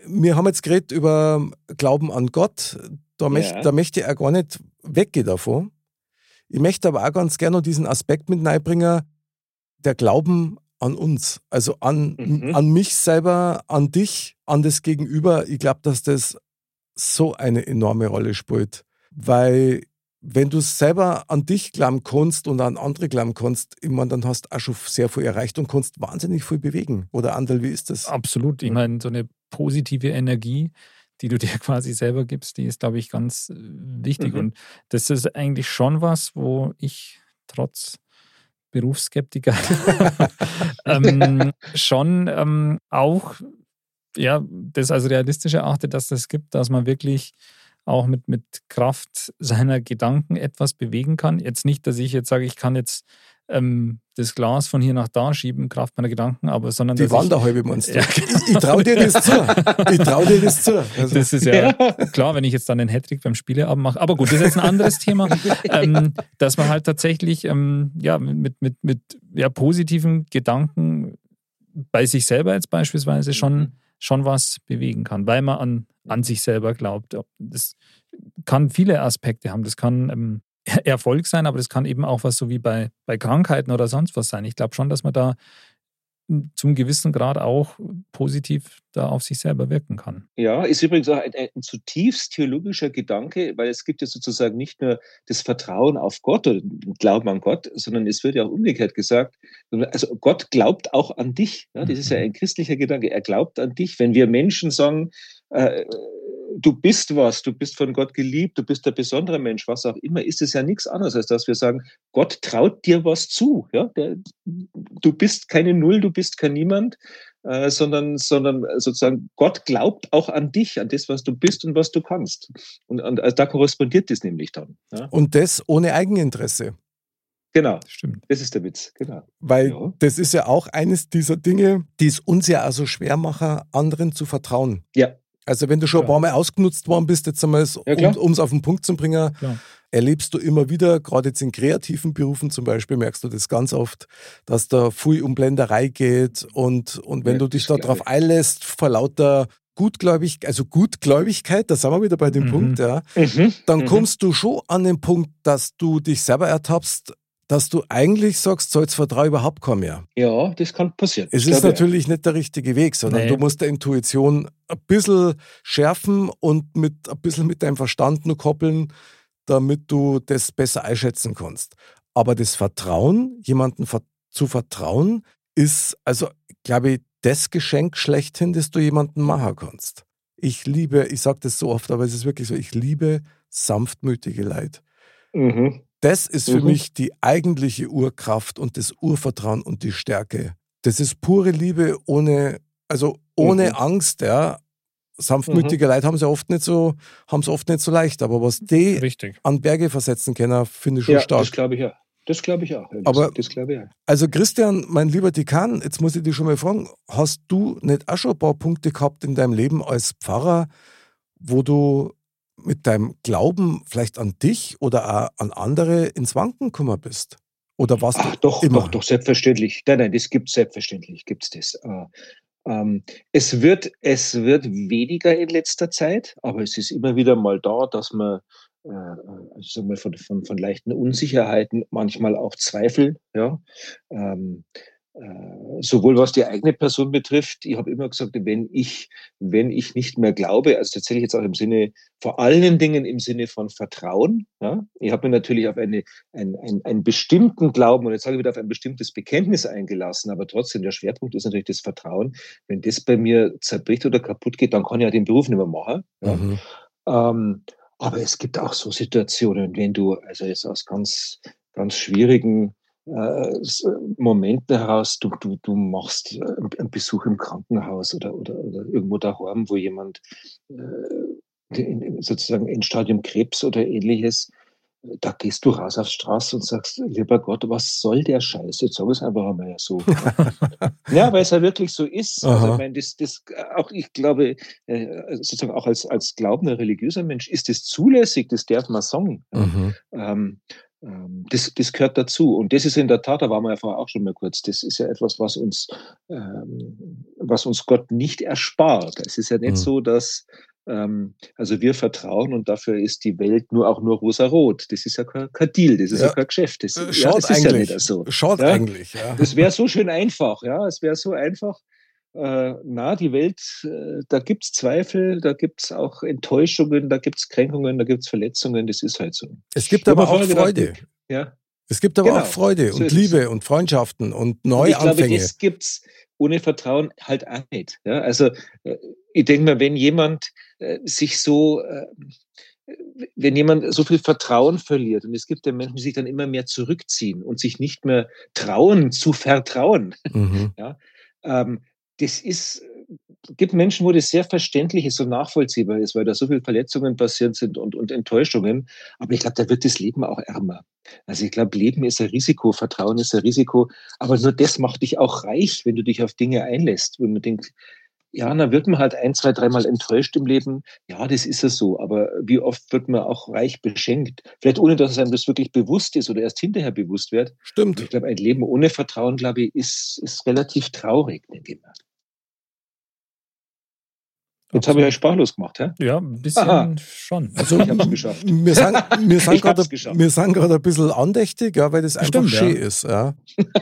wir haben jetzt geredet über Glauben an Gott. Da, ja. möchte, da möchte ich auch gar nicht weggehen davon. Ich möchte aber auch ganz gerne noch diesen Aspekt mit reinbringen, der Glauben an uns, also an, mhm. an mich selber, an dich, an das Gegenüber. Ich glaube, dass das so eine enorme Rolle spielt, weil wenn du selber an dich glauben kannst und an andere glauben kannst, ich meine, dann hast du auch schon sehr viel erreicht und kannst wahnsinnig viel bewegen. Oder Andal, wie ist das? Absolut. Ich meine, so eine positive Energie, die du dir quasi selber gibst, die ist, glaube ich, ganz äh, wichtig. Mhm. Und das ist eigentlich schon was, wo ich trotz Berufsskeptiker ähm, schon ähm, auch ja, das als realistisch erachte, dass das gibt, dass man wirklich auch mit, mit Kraft seiner Gedanken etwas bewegen kann. Jetzt nicht, dass ich jetzt sage, ich kann jetzt ähm, das Glas von hier nach da schieben, Kraft meiner Gedanken, aber sondern. Die Wanderhalbe meinst du? Ja. Ich, ich traue dir das zu. Ich traue dir das zu. Also. Das ist ja, klar, wenn ich jetzt dann den Hattrick beim Spieleabend mache. Aber gut, das ist jetzt ein anderes Thema. Ähm, dass man halt tatsächlich ähm, ja, mit, mit, mit ja, positiven Gedanken bei sich selber jetzt beispielsweise schon, mhm. Schon was bewegen kann, weil man an an sich selber glaubt. Das kann viele Aspekte haben. Das kann ähm, Erfolg sein, aber das kann eben auch was so wie bei, bei Krankheiten oder sonst was sein. Ich glaube schon, dass man da zum gewissen Grad auch positiv da auf sich selber wirken kann. Ja, ist übrigens auch ein, ein, zutiefst theologischer Gedanke, weil es gibt ja sozusagen nicht nur das Vertrauen auf Gott oder den Glauben an Gott, sondern es wird ja auch umgekehrt gesagt, also Gott glaubt auch an dich. Ja, das ist ja mhm. ein christlicher Gedanke. Er glaubt an dich. Wenn wir Menschen sagen, äh, du bist was, du bist von Gott geliebt, du bist der besondere Mensch, was auch immer, ist es ja nichts anderes, als dass wir sagen, Gott traut dir was zu. Ja? Der, du bist keine Null, du bist kein Niemand, äh, sondern, sondern sozusagen Gott glaubt auch an dich, an das, was du bist und was du kannst. Und, und also da korrespondiert das nämlich dann. Ja? Und das ohne Eigeninteresse. Genau, stimmt. Das ist der Witz, genau. Weil ja. das ist ja auch eines dieser Dinge, die es uns ja also schwer machen, anderen zu vertrauen. Ja. Also wenn du schon ja. ein paar Mal ausgenutzt worden bist, jetzt einmal, ja, um es auf den Punkt zu bringen, klar. erlebst du immer wieder, gerade jetzt in kreativen Berufen zum Beispiel, merkst du das ganz oft, dass da viel um Blenderei geht und, und wenn ja, du dich da drauf einlässt, vor lauter Gutgläubig, also Gutgläubigkeit, da sind wir wieder bei dem mhm. Punkt, ja, mhm. dann mhm. kommst du schon an den Punkt, dass du dich selber ertappst, dass du eigentlich sagst, so jetzt vertraue überhaupt kaum mehr. Ja, das kann passieren. Es ist natürlich ja. nicht der richtige Weg, sondern nee. du musst der Intuition ein bisschen schärfen und mit ein bisschen mit deinem Verstand nur koppeln, damit du das besser einschätzen kannst. Aber das Vertrauen, jemandem zu vertrauen, ist also, glaube ich, das Geschenk schlechthin, das du jemandem machen kannst. Ich liebe, ich sage das so oft, aber es ist wirklich so, ich liebe sanftmütige Leid. Mhm. Das ist für mhm. mich die eigentliche Urkraft und das Urvertrauen und die Stärke. Das ist pure Liebe ohne, also ohne mhm. Angst, ja. Sanftmütige mhm. Leute haben sie oft nicht so, haben es oft nicht so leicht, aber was die Richtig. an Berge versetzen können, finde ich schon ja, stark. Das glaube ich ja. Das glaube ich auch. Aber, das glaube ich auch. Also Christian, mein lieber Dekan, jetzt muss ich dich schon mal fragen, hast du nicht auch schon ein paar Punkte gehabt in deinem Leben als Pfarrer, wo du mit deinem Glauben vielleicht an dich oder an andere ins Wanken gekommen bist? Oder was? Ach, doch, immer? doch, doch, selbstverständlich. Nein, nein, das gibt es selbstverständlich, gibt es das. Äh, ähm, es, wird, es wird weniger in letzter Zeit, aber es ist immer wieder mal da, dass man äh, also mal von, von, von leichten Unsicherheiten, manchmal auch Zweifel, ja. Ähm, äh, sowohl was die eigene Person betrifft, ich habe immer gesagt, wenn ich, wenn ich nicht mehr glaube, also tatsächlich jetzt auch im Sinne, vor allen Dingen im Sinne von Vertrauen, ja, ich habe mir natürlich auf eine, ein, ein, einen bestimmten Glauben und jetzt sage ich wieder auf ein bestimmtes Bekenntnis eingelassen, aber trotzdem der Schwerpunkt ist natürlich das Vertrauen. Wenn das bei mir zerbricht oder kaputt geht, dann kann ich ja den Beruf nicht mehr machen. Ja. Mhm. Ähm, aber es gibt auch so Situationen, wenn du also jetzt aus ganz, ganz schwierigen äh, Momente heraus, du, du, du machst äh, einen Besuch im Krankenhaus oder, oder, oder irgendwo daheim, wo jemand äh, in, sozusagen Endstadium Krebs oder ähnliches, da gehst du raus aufs Straße und sagst, lieber Gott, was soll der Scheiß? Jetzt sag es einfach einmal so. ja, weil es ja wirklich so ist. Also, ich meine, das, das, auch ich glaube, äh, sozusagen auch als, als glaubender religiöser Mensch ist das zulässig, das darf man sagen. Mhm. Ähm, das, das gehört dazu. Und das ist in der Tat, da waren wir ja vorher auch schon mal kurz, das ist ja etwas, was uns, ähm, was uns Gott nicht erspart. Es ist ja nicht mhm. so, dass, ähm, also wir vertrauen und dafür ist die Welt nur auch nur rosa-rot. Das ist ja kein, kein Deal, das ist ja, ja kein Geschäft. Das, äh, schaut ja, das eigentlich, ja so. Schaut ja? eigentlich, ja. Das wäre so schön einfach, ja. Es wäre so einfach äh, na, die Welt, äh, da gibt es Zweifel, da gibt es auch Enttäuschungen, da gibt es Kränkungen, da gibt es Verletzungen, das ist halt so. Es gibt aber auch Freude. Gedacht, ja. Es gibt aber genau. auch Freude und so Liebe und Freundschaften und Neuanfänge. Und ich glaube, das gibt es ohne Vertrauen halt auch nicht. Ja? Also äh, ich denke mal, wenn jemand äh, sich so wenn jemand so viel Vertrauen verliert und es gibt ja Menschen, die sich dann immer mehr zurückziehen und sich nicht mehr trauen zu vertrauen, mhm. ja, ähm, das ist, gibt Menschen, wo das sehr verständlich ist und nachvollziehbar ist, weil da so viele Verletzungen passiert sind und, und Enttäuschungen. Aber ich glaube, da wird das Leben auch ärmer. Also ich glaube, Leben ist ein Risiko, Vertrauen ist ein Risiko. Aber nur das macht dich auch reich, wenn du dich auf Dinge einlässt. Wenn man denkt, ja, dann wird man halt ein, zwei, dreimal enttäuscht im Leben. Ja, das ist es so. Aber wie oft wird man auch reich beschenkt? Vielleicht ohne, dass es einem das wirklich bewusst ist oder erst hinterher bewusst wird. Stimmt. Ich glaube, ein Leben ohne Vertrauen, glaube ich, ist, ist relativ traurig, denke ich mal. Jetzt habe ich euch sprachlos gemacht, hä? Ja, ein bisschen Aha. schon. Also, ich habe es geschafft. Wir sind, wir sind gerade ein bisschen andächtig, ja, weil das einfach Stimmt, schön ja. ist. Ja.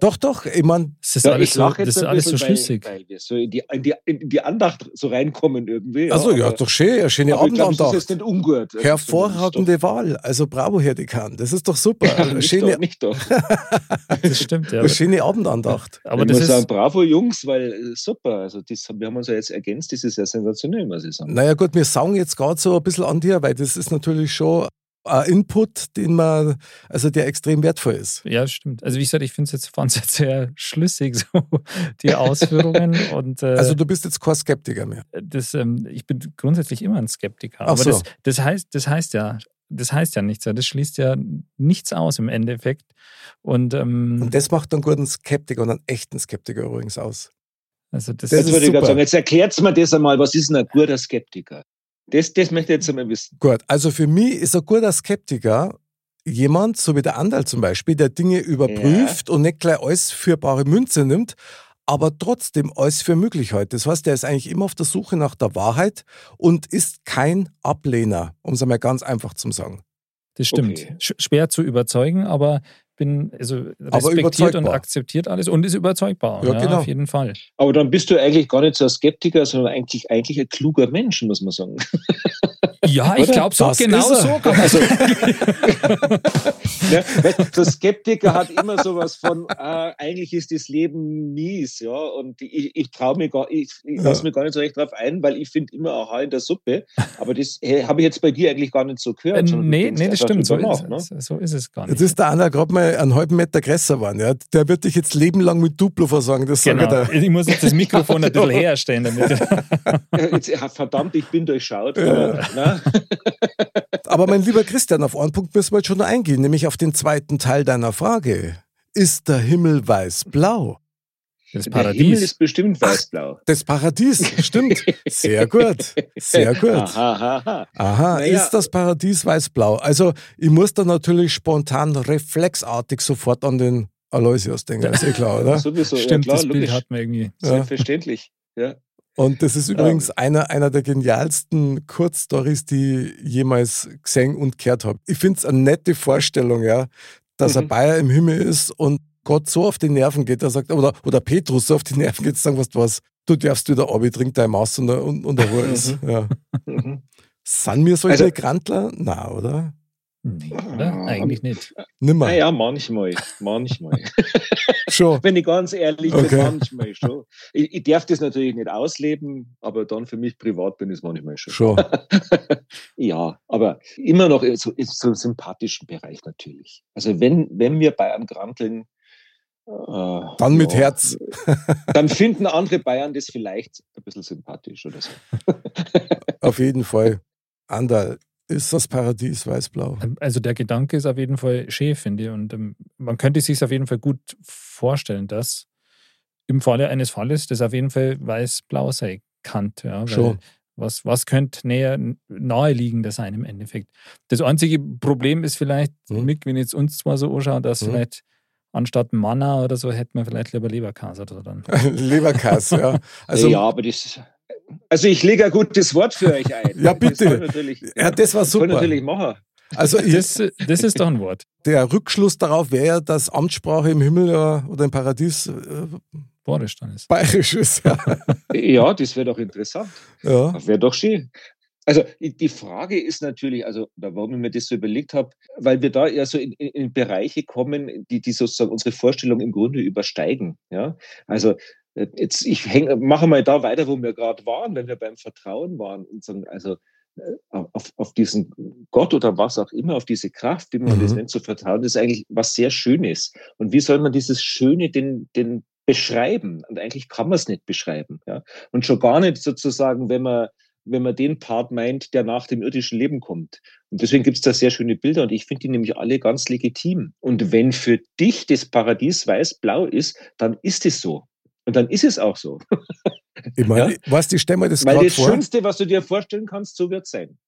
Doch, doch, ich meine. Das ist ja, alles, so, das ist alles so schlüssig. Weil, weil wir so in die, in, die, in die Andacht so reinkommen irgendwie. Also ja, doch schön, eine schöne Abendandacht. Das ist nicht ungut. Hervorragende Wahl. Also bravo, Herr Dekan. Das ist doch super. Ja, nicht schöne, doch, nicht doch. das stimmt, ja. Eine schöne Abendandacht. Aber ich das muss ist sagen, bravo Jungs, weil äh, super. Also das, wir haben uns ja jetzt ergänzt, das ist ja sensationell, muss ich sagen. Naja gut, wir sagen jetzt gerade so ein bisschen an dir, weil das ist natürlich schon Input, den man, also der extrem wertvoll ist. Ja, stimmt. Also wie gesagt, ich finde es jetzt, fand jetzt sehr schlüssig, so die Ausführungen. und, äh, also du bist jetzt kein Skeptiker mehr. Das, ähm, ich bin grundsätzlich immer ein Skeptiker. Ach aber so. das, das, heißt, das heißt ja, das heißt ja nichts. Das schließt ja nichts aus im Endeffekt. Und, ähm, und das macht einen guten Skeptiker und einen echten Skeptiker übrigens aus. Also das, das würde ich gerade sagen. Jetzt erklärt mir das einmal, was ist denn ein guter Skeptiker? Das, das möchte ich jetzt einmal wissen. Gut, also für mich ist ein guter Skeptiker jemand, so wie der Andal zum Beispiel, der Dinge überprüft ja. und nicht gleich alles für bare Münze nimmt, aber trotzdem alles für möglich hält. Das heißt, der ist eigentlich immer auf der Suche nach der Wahrheit und ist kein Ablehner, um es einmal ganz einfach zu sagen. Das stimmt. Okay. Schwer zu überzeugen, aber bin also respektiert und akzeptiert alles und ist überzeugbar. Ja, ja, genau. auf jeden Fall. Aber dann bist du eigentlich gar nicht so ein Skeptiker, sondern eigentlich, eigentlich ein kluger Mensch, muss man sagen. Ja, ich glaube so, genau so also, ja, Der Skeptiker hat immer sowas von, äh, eigentlich ist das Leben mies, ja, und ich, ich traue mir gar, ich, ich ja. lasse mir gar nicht so recht drauf ein, weil ich finde immer Aha in der Suppe, aber das hey, habe ich jetzt bei dir eigentlich gar nicht so gehört. Äh, nee, nee, das stimmt, so, nach, ist, ne? so ist es gar nicht. Jetzt ist der Anna gerade mal einen halben Meter größer geworden, ja, der wird dich jetzt lebenlang mit Duplo versorgen, das genau. sage ich Ich muss jetzt das Mikrofon ein bisschen herstellen damit. jetzt, verdammt, ich bin durchschaut. Aber, Aber mein lieber Christian, auf einen Punkt müssen wir jetzt schon noch eingehen, nämlich auf den zweiten Teil deiner Frage. Ist der Himmel weiß-blau? Das Paradies. Der Himmel ist bestimmt weiß-blau. Das Paradies, stimmt. Sehr gut. Sehr gut. Aha, aha. aha. Naja. ist das Paradies weiß-blau? Also, ich muss da natürlich spontan reflexartig sofort an den Aloysius denken, ist eh klar, oder? Sowieso, Stimmt, ja, klar, das Bild hat man irgendwie. Selbstverständlich, ja. Und das ist übrigens ja. einer, einer der genialsten Kurzstories, die ich jemals gesehen und gehört habe. Ich finde es eine nette Vorstellung, ja, dass mhm. ein Bayer im Himmel ist und Gott so auf die Nerven geht, er sagt, oder, oder Petrus so auf die Nerven geht, sagen, was du was, du darfst wieder Abi, trink deine Maus und, und, und der Ruhe ist. Mhm. Ja. Mhm. Sind wir solche also, Grantler? Na, oder? Nee, oder? Eigentlich nicht. Nimmer. Naja, manchmal. Manchmal. schon. Wenn ich ganz ehrlich okay. bin, manchmal schon. Ich, ich, darf das natürlich nicht ausleben, aber dann für mich privat bin ich es manchmal schon. Schon. ja, aber immer noch so, in so einem sympathischen Bereich natürlich. Also wenn, wenn wir Bayern granteln, äh, dann mit ja, Herz. dann finden andere Bayern das vielleicht ein bisschen sympathisch oder so. Auf jeden Fall. Andal, ist das Paradies weiß-blau. Ähm, also der Gedanke ist auf jeden Fall schön, finde ich. Und ähm, man könnte sich auf jeden Fall gut vorstellen, dass im Falle eines Falles das auf jeden Fall weiß-blau sein kann. Ja, Schon. Was, was könnte näher naheliegender sein im Endeffekt? Das einzige Problem ist vielleicht, hm. Mick, wenn jetzt uns zwar so anschaut, dass hm. vielleicht anstatt Manna oder so hätten wir vielleicht lieber Leberkäse oder dann. Leberkäse, ja. Also, ja, aber das also ich lege ein gutes Wort für euch ein. ja, bitte. Das ja, das war super. Das natürlich machen. Also das, das, ist doch ein Wort. Der Rückschluss darauf wäre ja, dass Amtssprache im Himmel oder im Paradies äh, Bayerisch dann ist. Bayerisch ist, ja. ja, das wäre doch interessant. Ja. Wäre doch schön. Also die Frage ist natürlich, also warum ich mir das so überlegt habe, weil wir da ja so in, in Bereiche kommen, die, die sozusagen unsere Vorstellung im Grunde übersteigen. Ja? Also äh, jetzt, ich häng, mache mal da weiter, wo wir gerade waren, wenn wir beim Vertrauen waren und sagen, also äh, auf, auf diesen Gott oder was auch immer, auf diese Kraft, wie man mhm. das nennt, zu vertrauen, ist eigentlich was sehr Schönes. Und wie soll man dieses Schöne denn, denn beschreiben? Und eigentlich kann man es nicht beschreiben. Ja? Und schon gar nicht sozusagen, wenn man, wenn man den Part meint, der nach dem irdischen Leben kommt. Und deswegen gibt es da sehr schöne Bilder und ich finde die nämlich alle ganz legitim. Und wenn für dich das Paradies weiß-blau ist, dann ist es so. Und dann ist es auch so. Ich meine, ja? was, ich stelle mir das gerade vor. Weil das Schönste, was du dir vorstellen kannst, so wird es sein.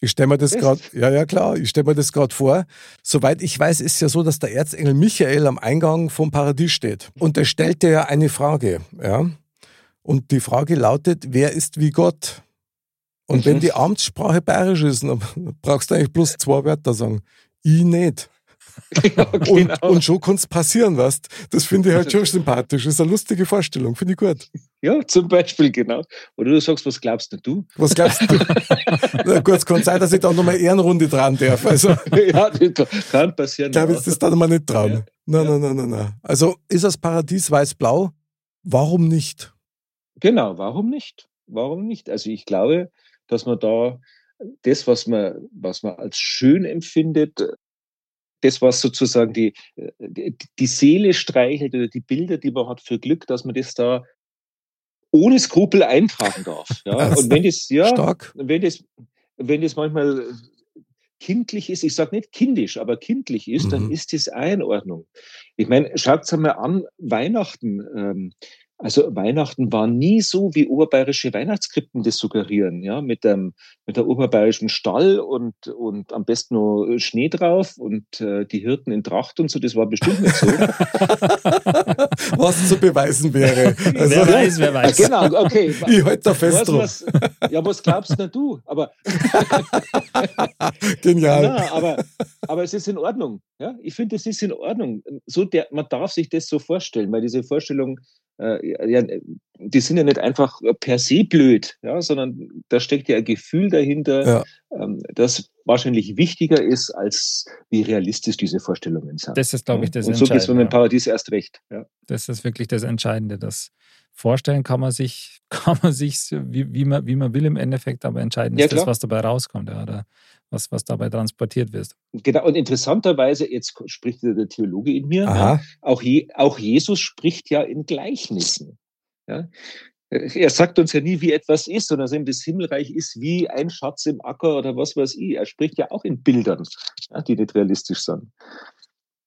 Ich stelle mir das gerade, ja, ja, klar, ich stelle mir das gerade vor. Soweit ich weiß, ist ja so, dass der Erzengel Michael am Eingang vom Paradies steht. Und er stellt dir ja eine Frage, ja. Und die Frage lautet, wer ist wie Gott? Und mhm. wenn die Amtssprache bayerisch ist, dann brauchst du eigentlich bloß zwei Wörter sagen. Ich nicht. ja, genau. und, und schon kann es passieren, was. Das finde ich halt schon sympathisch. Das ist eine lustige Vorstellung, finde ich gut. Ja, zum Beispiel, genau. Oder du sagst, was glaubst du? Was glaubst du? Na gut, es kann sein, dass ich da nochmal Ehrenrunde dran darf. Also, ja, das kann passieren. Ich glaube, ich das dann mal nicht trauen. Ja. Nein, nein, nein, nein, nein. Also ist das Paradies weiß-blau? Warum nicht? Genau, warum nicht? Warum nicht? Also ich glaube, dass man da das, was man, was man als schön empfindet, das, was sozusagen die, die, die Seele streichelt oder die Bilder, die man hat für Glück, dass man das da ohne Skrupel eintragen darf. Ja? Und wenn das, ja, Stark. wenn das, wenn das manchmal kindlich ist, ich sage nicht kindisch, aber kindlich ist, mhm. dann ist das auch in Ordnung. Ich meine, schaut es einmal an, Weihnachten. Ähm, also Weihnachten war nie so, wie oberbayerische Weihnachtskrippen das suggerieren, ja, mit dem mit der oberbayerischen Stall und und am besten nur Schnee drauf und äh, die Hirten in Tracht und so. Das war bestimmt nicht so. was zu beweisen wäre. Also, wer weiß, wer weiß. Genau, okay. Ich halte da fest was, was, Ja, was glaubst denn du? Aber genial. Na, aber aber es ist in Ordnung. Ja, ich finde, es ist in Ordnung. So der, man darf sich das so vorstellen, weil diese Vorstellung äh, ja, die sind ja nicht einfach per se blöd, ja, sondern da steckt ja ein Gefühl dahinter, ja. ähm, das wahrscheinlich wichtiger ist, als wie realistisch diese Vorstellungen sind. Das ist, glaube ich, das Und so geht es mit dem Paradies erst recht. Ja. Das ist wirklich das Entscheidende. Das vorstellen kann man sich, kann man sich wie, wie, man, wie man will im Endeffekt, aber entscheidend ist das, was dabei rauskommt. Ja, oder was, was dabei transportiert wird. Genau, und interessanterweise, jetzt spricht der Theologe in mir, ja, auch, Je, auch Jesus spricht ja in Gleichnissen. Ja? Er sagt uns ja nie, wie etwas ist, sondern also das Himmelreich ist wie ein Schatz im Acker oder was weiß ich. Er spricht ja auch in Bildern, ja, die nicht realistisch sind.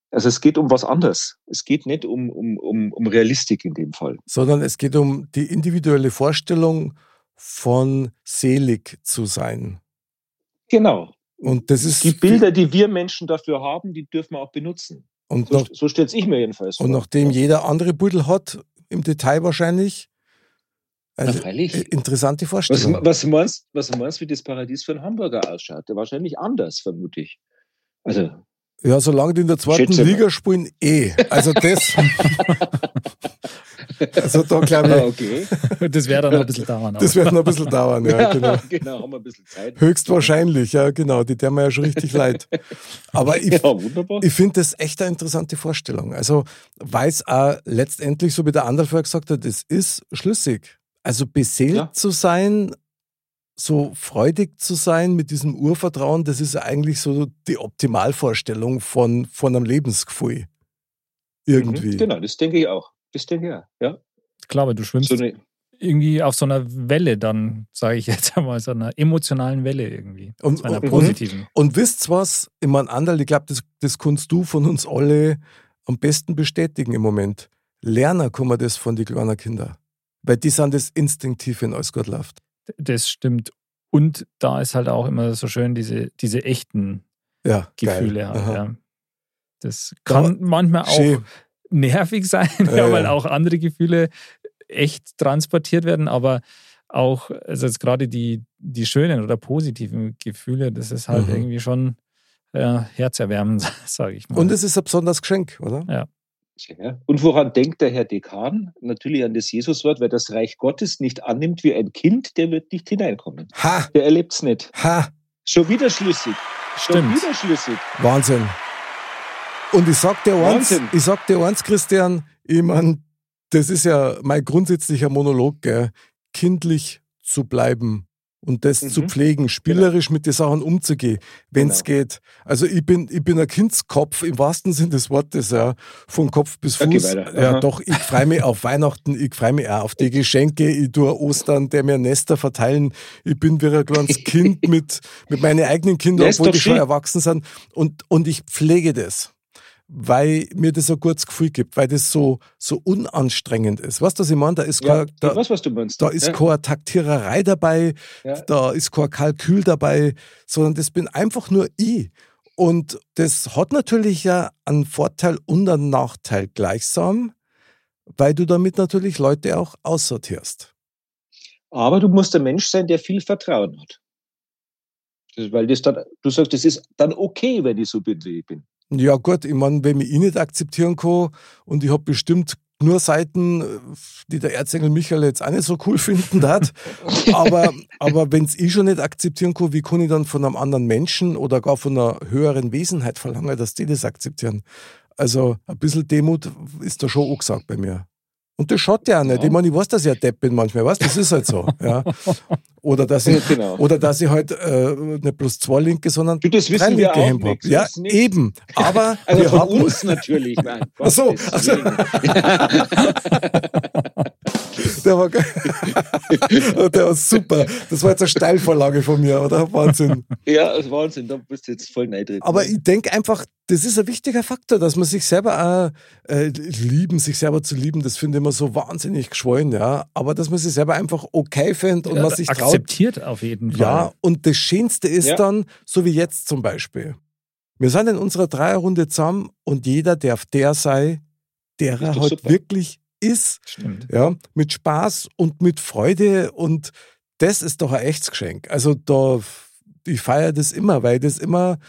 Also es geht um was anderes. Es geht nicht um, um, um, um Realistik in dem Fall. Sondern es geht um die individuelle Vorstellung von selig zu sein. Genau. Und das ist die Bilder, die wir Menschen dafür haben, die dürfen wir auch benutzen. Und so, noch, so stellt es ich mir jedenfalls vor. Und nachdem jeder andere Buddel hat, im Detail wahrscheinlich. Also Na, interessante Vorstellung. Was, was, meinst, was meinst du, wie das Paradies für einen Hamburger ausschaut? Wahrscheinlich anders, vermute ich. Also. Ja, solange die in der zweiten Liga spielen, eh. Also das. Also da glaube ich. Ah, okay. Das wäre dann noch ein bisschen dauern. Das wird noch ein bisschen dauern, ja, genau. genau, haben wir ein bisschen Zeit. Höchstwahrscheinlich, ja, genau. Die tun mir ja schon richtig leid. Aber ich, ja, ich finde das echt eine interessante Vorstellung. Also, weil es auch letztendlich, so wie der Anderl vorher gesagt hat, es ist schlüssig. Also beseelt ja. zu sein, so freudig zu sein mit diesem Urvertrauen, das ist eigentlich so die Optimalvorstellung von, von einem Lebensgefühl. Irgendwie. Mhm, genau, das denke ich auch. Bis daher, ja. Ich glaube, du schwimmst so eine, irgendwie auf so einer Welle dann, sage ich jetzt einmal, so einer emotionalen Welle irgendwie. Und, einer positiven. Und, und wisst was? Ich meine, Anderl, ich glaube, das, das kannst du von uns alle am besten bestätigen im Moment. Lernen kann man das von den kleinen Kindern. Weil die sind das instinktiv, wenn alles gut läuft. Das stimmt. Und da ist halt auch immer so schön diese, diese echten ja, Gefühle. Halt, ja. Das kann manchmal auch schön nervig sein, ja, weil auch andere Gefühle echt transportiert werden, aber auch, also jetzt gerade die, die schönen oder positiven Gefühle, das ist halt mhm. irgendwie schon ja, herzerwärmend, sage ich mal. Und es ist ein besonderes Geschenk, oder? Ja. Und woran denkt der Herr Dekan? Natürlich an das Jesuswort, wer das Reich Gottes nicht annimmt wie ein Kind, der wird nicht hineinkommen. Ha! Der erlebt es nicht. Ha! Schon wieder schlüssig. Stimmt. Schon wieder schlüssig. Wahnsinn. Und ich sag dir eins, ich sag dir eins, Christian, ich mein, das ist ja mein grundsätzlicher Monolog, gell? kindlich zu bleiben und das mhm. zu pflegen, spielerisch genau. mit den Sachen umzugehen, wenn es genau. geht. Also ich bin, ich bin ein Kindskopf im wahrsten Sinne des Wortes, ja, von Kopf bis Fuß. Ja, doch, ich freue mich auf Weihnachten, ich freue mich auch auf die Geschenke, ich tue Ostern, der mir Nester verteilen. Ich bin wie ein kleines Kind mit, mit meinen eigenen Kindern, obwohl die schon erwachsen sind. Und, und ich pflege das weil mir das ein gutes Gefühl gibt, weil das so, so unanstrengend ist. Weißt du, was ich meine? Da ist, ja, kein, da, weiß, was du meinst. da ist ja. keine Taktiererei dabei, ja. da ist kein Kalkül dabei, sondern das bin einfach nur ich. Und das hat natürlich ja einen Vorteil und einen Nachteil gleichsam, weil du damit natürlich Leute auch aussortierst. Aber du musst ein Mensch sein, der viel Vertrauen hat. Das, weil das dann, du sagst, das ist dann okay, wenn ich so bin, wie ich bin. Ja, gut, ich meine, wenn ich ihn nicht akzeptieren kann und ich habe bestimmt nur Seiten, die der Erzengel Michael jetzt auch nicht so cool finden hat. aber aber wenn es ich schon nicht akzeptieren kann, wie kann ich dann von einem anderen Menschen oder gar von einer höheren Wesenheit verlangen, dass die das akzeptieren? Also ein bisschen Demut ist da schon auch gesagt bei mir. Und das schaut ja auch nicht. Ja. Ich meine, ich weiß, dass ich ein Depp bin manchmal, weißt Das ist halt so. Ja. Oder dass ich, genau. oder dass ich halt äh, nicht bloß zwei Linke, sondern du, das drei Linke Hemd habe. Ja, eben. Aber also wir haben uns natürlich. Mein Ach so. Ach so. Der war, der war super. Das war jetzt eine Steilvorlage von mir, oder? Wahnsinn. Ja, Wahnsinn. Da bist du jetzt voll neidrig. Aber ich denke einfach, das ist ein wichtiger Faktor, dass man sich selber auch äh, lieben, sich selber zu lieben, das finde ich immer so wahnsinnig geschwollen, ja. Aber dass man sich selber einfach okay findet und ja, man sich traut. Akzeptiert auf jeden Fall. Ja, und das Schönste ist ja. dann, so wie jetzt zum Beispiel. Wir sind in unserer Dreierrunde zusammen und jeder darf der sei, der er halt super. wirklich ist. Stimmt. Ja, mit Spaß und mit Freude und das ist doch ein echtes Geschenk. Also da, ich feiere das immer, weil das immer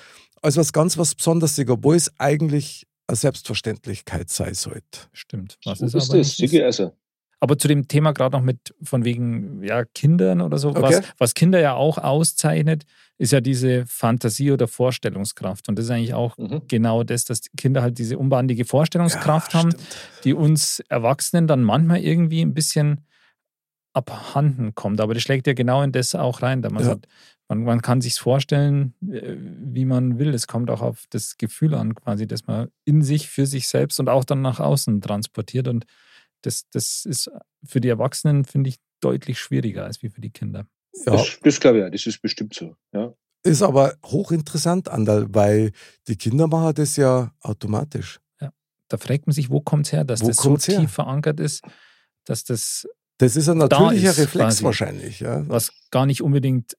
als was ganz was Besonderes sehe, obwohl es eigentlich eine Selbstverständlichkeit sein sollte. Stimmt. Was ist, ist das? Ist. Also. Aber zu dem Thema gerade noch mit von wegen ja, Kindern oder so, okay. was, was Kinder ja auch auszeichnet, ist ja diese Fantasie oder Vorstellungskraft. Und das ist eigentlich auch mhm. genau das, dass Kinder halt diese unbandige Vorstellungskraft ja, haben, die uns Erwachsenen dann manchmal irgendwie ein bisschen abhanden kommt. Aber das schlägt ja genau in das auch rein. Da man, ja. sagt, man, man kann sich vorstellen, äh, wie man will. Es kommt auch auf das Gefühl an, quasi, dass man in sich, für sich selbst und auch dann nach außen transportiert. Und das, das ist für die Erwachsenen, finde ich, deutlich schwieriger als wie für die Kinder. Ja. Das, das glaube ich, ja, das ist bestimmt so. Ja. Ist aber hochinteressant, Andal, weil die Kinder machen das ja automatisch. Ja. Da fragt man sich, wo kommt es her, dass wo das so tief her? verankert ist, dass das. Das ist ein natürlicher ist, Reflex quasi, wahrscheinlich, ja. Was gar nicht unbedingt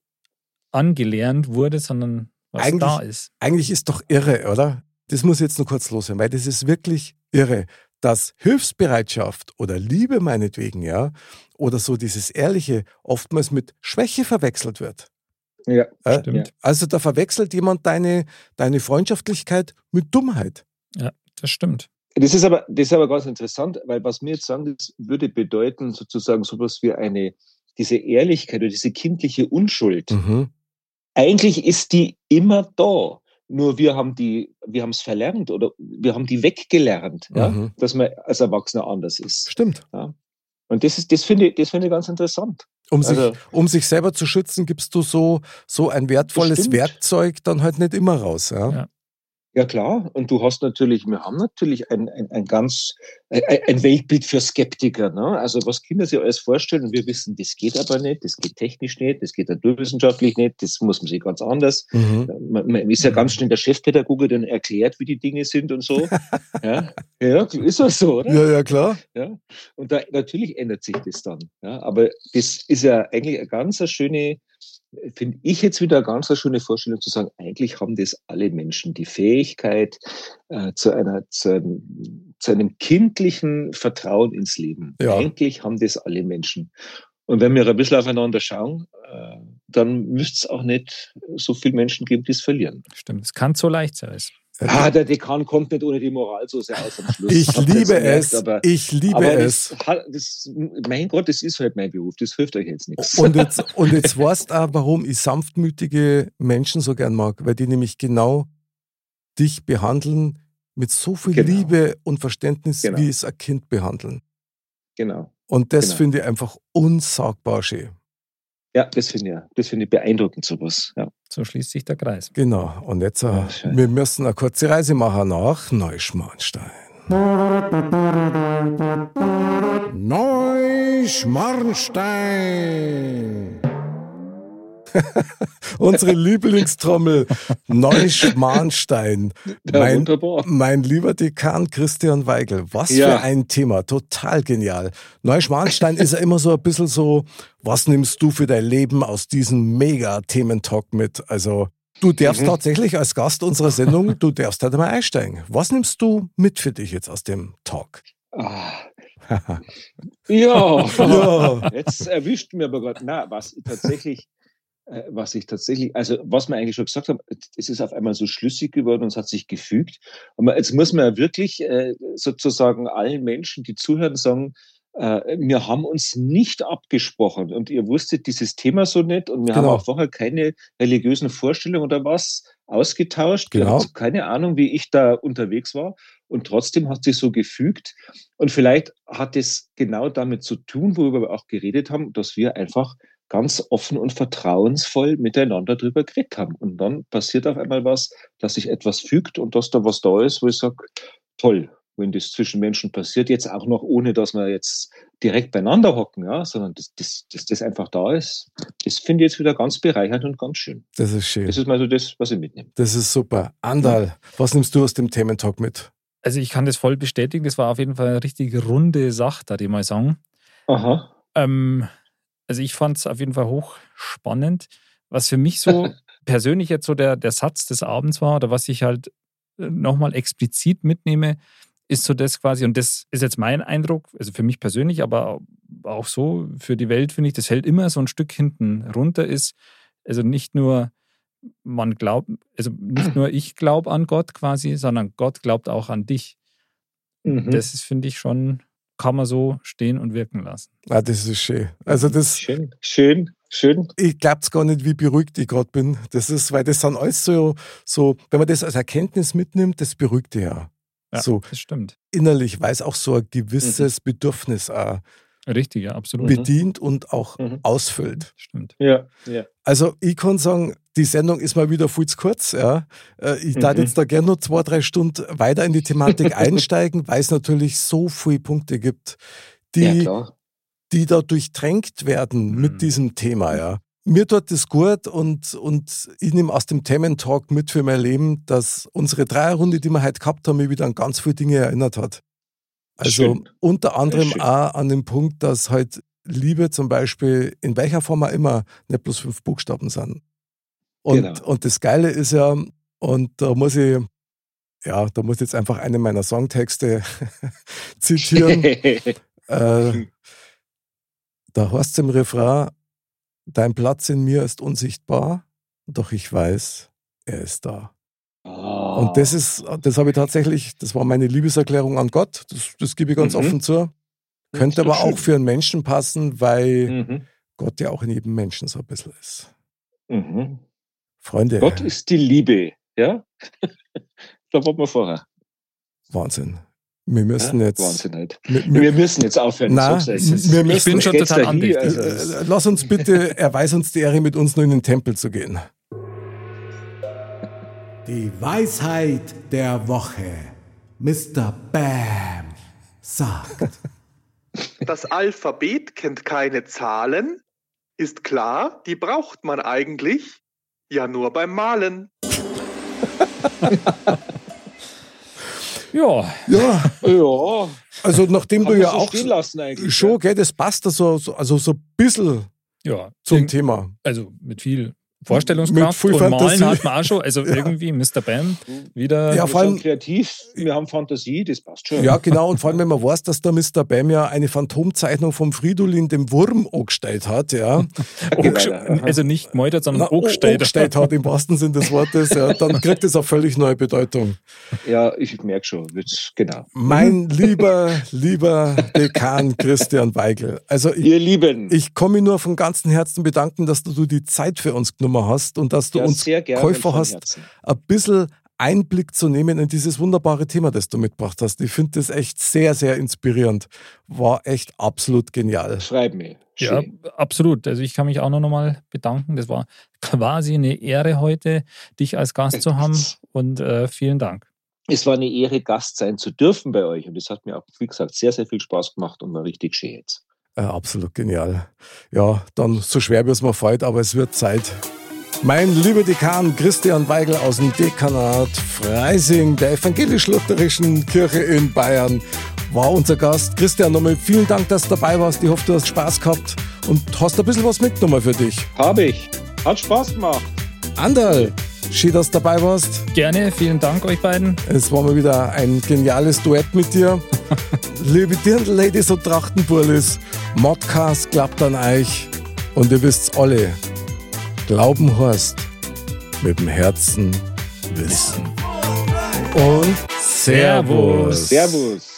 angelernt wurde, sondern was eigentlich, da ist. Eigentlich ist doch irre, oder? Das muss jetzt nur kurz loswerden, weil das ist wirklich irre dass Hilfsbereitschaft oder Liebe meinetwegen, ja, oder so dieses Ehrliche oftmals mit Schwäche verwechselt wird. Ja, äh, stimmt. Also da verwechselt jemand deine, deine Freundschaftlichkeit mit Dummheit. Ja, das stimmt. Das ist aber, das ist aber ganz interessant, weil was mir jetzt sagen, das würde bedeuten, sozusagen sowas wie eine, diese Ehrlichkeit oder diese kindliche Unschuld. Mhm. Eigentlich ist die immer da. Nur wir haben die, wir haben es verlernt oder wir haben die weggelernt, mhm. ja, dass man als Erwachsener anders ist. Stimmt. Ja. Und das ist, das finde ich, das finde ich ganz interessant. Um, also, sich, um sich selber zu schützen, gibst du so, so ein wertvolles Werkzeug dann halt nicht immer raus. Ja? ja. Ja klar, und du hast natürlich, wir haben natürlich ein, ein, ein ganz, ein, ein Weltbild für Skeptiker. Ne? Also was Kinder sich alles vorstellen, wir wissen, das geht aber nicht, das geht technisch nicht, das geht naturwissenschaftlich nicht, das muss man sich ganz anders. Mhm. Man, man, ist ja ganz schnell der Chefpädagoge, der erklärt, wie die Dinge sind und so. ja, ja, ist das so, oder? Ja, ja, klar. Ja? Und da, natürlich ändert sich das dann. Ja? Aber das ist ja eigentlich eine ganz schöne finde ich jetzt wieder eine ganz schöne Vorstellung zu sagen, eigentlich haben das alle Menschen die Fähigkeit äh, zu, einer, zu, einem, zu einem kindlichen Vertrauen ins Leben. Ja. Eigentlich haben das alle Menschen. Und wenn wir ein bisschen aufeinander schauen, äh, dann müsste es auch nicht so viele Menschen geben, die es verlieren. Stimmt, es kann so leicht sein. Ah, der Dekan kommt nicht ohne die Moral so sehr aus am Schluss. Ich liebe es. aber, ich liebe aber es. Das, das, mein Gott, das ist halt mein Beruf. Das hilft euch jetzt nichts. Und jetzt, und jetzt weißt du auch, warum ich sanftmütige Menschen so gern mag, weil die nämlich genau dich behandeln mit so viel genau. Liebe und Verständnis, genau. wie es ein Kind behandeln. Genau. Und das genau. finde ich einfach unsagbar schön. Ja, das finde ich, das finde ich beeindruckend, sowas. Ja. So schließt sich der Kreis. Genau. Und jetzt, äh, ja, wir müssen eine kurze Reise machen nach Neuschmarnstein. Neuschmarnstein. Unsere Lieblingstrommel, Neuschmarnstein. Ja, mein, wunderbar. mein lieber Dekan Christian Weigel, was ja. für ein Thema, total genial. Neuschmarnstein ist ja immer so ein bisschen so, was nimmst du für dein Leben aus diesem Mega-Thementalk mit? Also, Du darfst mhm. tatsächlich als Gast unserer Sendung, du darfst halt mal einsteigen. Was nimmst du mit für dich jetzt aus dem Talk? Ah. ja. ja, jetzt erwischt mir aber gerade, na, was tatsächlich was ich tatsächlich, also was wir eigentlich schon gesagt haben, es ist auf einmal so schlüssig geworden und es hat sich gefügt. Aber jetzt muss man ja wirklich äh, sozusagen allen Menschen, die zuhören, sagen, äh, wir haben uns nicht abgesprochen und ihr wusstet dieses Thema so nicht und wir genau. haben auch vorher keine religiösen Vorstellungen oder was ausgetauscht. Genau. Also keine Ahnung, wie ich da unterwegs war und trotzdem hat sich so gefügt und vielleicht hat es genau damit zu tun, worüber wir auch geredet haben, dass wir einfach ganz offen und vertrauensvoll miteinander drüber geredet haben. Und dann passiert auf einmal was, dass sich etwas fügt und dass da was da ist, wo ich sage, toll, wenn das zwischen Menschen passiert, jetzt auch noch ohne, dass wir jetzt direkt beieinander hocken, ja, sondern dass das, das, das einfach da ist, das finde ich jetzt wieder ganz bereichernd und ganz schön. Das ist schön. Das ist mal so das, was ich mitnehme. Das ist super. Andal, ja. was nimmst du aus dem Thementalk mit? Also ich kann das voll bestätigen, das war auf jeden Fall eine richtig runde Sache, da ich mal sagen. Aha. Ähm, also ich fand es auf jeden Fall hochspannend. Was für mich so persönlich jetzt so der, der Satz des Abends war, oder was ich halt äh, nochmal explizit mitnehme, ist so das quasi, und das ist jetzt mein Eindruck, also für mich persönlich, aber auch so für die Welt, finde ich, das fällt immer so ein Stück hinten runter ist. Also nicht nur man glaubt, also nicht nur ich glaube an Gott quasi, sondern Gott glaubt auch an dich. Mhm. Das ist, finde ich, schon, kann man so stehen und wirken lassen. Ah, das ist schön. Also das. Schön, schön, schön. Ich glaube es gar nicht, wie beruhigt ich gerade bin. Das ist, weil das sind alles so, so, wenn man das als Erkenntnis mitnimmt, das beruhigt ja. Ja, so das stimmt. Innerlich, weil es auch so ein gewisses mhm. Bedürfnis auch Richtig, ja, absolut. bedient und auch mhm. ausfüllt. Stimmt. Ja, ja. Also ich kann sagen, die Sendung ist mal wieder viel zu kurz. Ja. Äh, ich darf mhm. jetzt da gerne noch zwei, drei Stunden weiter in die Thematik einsteigen, weil es natürlich so viele Punkte gibt, die, ja, die da durchtränkt werden mhm. mit diesem Thema. Ja mir tut das gut und, und ich nehme aus dem Thementalk mit für mein Leben, dass unsere Dreierrunde, die wir heute gehabt haben, mich wieder an ganz viele Dinge erinnert hat. Also schön. unter anderem auch an den Punkt, dass halt Liebe zum Beispiel in welcher Form auch immer nicht bloß fünf Buchstaben sind. Und, genau. und das Geile ist ja, und da muss ich, ja, da muss ich jetzt einfach einen meiner Songtexte zitieren. äh, da heißt im Refrain, Dein Platz in mir ist unsichtbar, doch ich weiß, er ist da. Oh. Und das ist, das habe ich tatsächlich, das war meine Liebeserklärung an Gott, das, das gebe ich ganz mhm. offen zu. Könnte aber schön. auch für einen Menschen passen, weil mhm. Gott ja auch in jedem Menschen so ein bisschen ist. Mhm. Freunde. Gott ist die Liebe, ja? da waren wir vorher. Wahnsinn. Wir müssen ja, jetzt. Wahnsinn halt. Wir, wir, müssen jetzt aufhören. Nein, so wir müssen, ich bin schon total andächtig. Also äh, Lass uns bitte, erweis uns die Ehre, mit uns nur in den Tempel zu gehen. Die Weisheit der Woche. Mr. Bam sagt. Das Alphabet kennt keine Zahlen. Ist klar, die braucht man eigentlich ja nur beim Malen. Ja. Ja. ja. Also nachdem Haben du ja so auch eigentlich, schon, ja? gell, das passt so, also so ein bisschen ja, zum Thema. Also mit viel Vorstellungskraft und Fantasie. Malen hat man auch schon. Also ja. irgendwie Mr. Bam wieder. Ja, vor allem kreativ, wir haben Fantasie, das passt schon. Ja, genau. Und vor allem, wenn man weiß, dass der Mr. Bam ja eine Phantomzeichnung vom Fridolin, dem Wurm, angestellt hat, ja. also nicht gemalt hat, sondern angestellt. angestellt hat, im wahrsten Sinne des Wortes, ja. Dann kriegt es eine völlig neue Bedeutung. Ja, ich merke schon, genau. Mein lieber, lieber Dekan Christian Weigel. Also ich, Ihr Lieben. Ich komme nur von ganzem Herzen bedanken, dass du die Zeit für uns genommen Nummer hast und dass du ja, uns Käufer hast, ein bisschen Einblick zu nehmen in dieses wunderbare Thema, das du mitgebracht hast. Ich finde das echt sehr, sehr inspirierend. War echt absolut genial. Schreib mir. Ja, absolut. Also ich kann mich auch noch mal bedanken. Das war quasi eine Ehre heute, dich als Gast zu haben und äh, vielen Dank. Es war eine Ehre, Gast sein zu dürfen bei euch und es hat mir auch, wie gesagt, sehr, sehr viel Spaß gemacht und war richtig schön jetzt. Äh, absolut genial. Ja, dann so schwer wie es mir fällt, aber es wird Zeit. Mein lieber Dekan Christian Weigel aus dem Dekanat Freising der evangelisch-lutherischen Kirche in Bayern war unser Gast. Christian, nochmal vielen Dank, dass du dabei warst. Ich hoffe, du hast Spaß gehabt und hast ein bisschen was mitgenommen für dich. Habe ich. Hat Spaß gemacht. Anderl, schön, dass du dabei warst. Gerne, vielen Dank euch beiden. Es war mal wieder ein geniales Duett mit dir. Liebe Dirndl-Ladies und Trachtenburlis, Modcast klappt an euch und ihr wisst's alle. Glauben heißt mit dem Herzen wissen. Und Servus. Servus.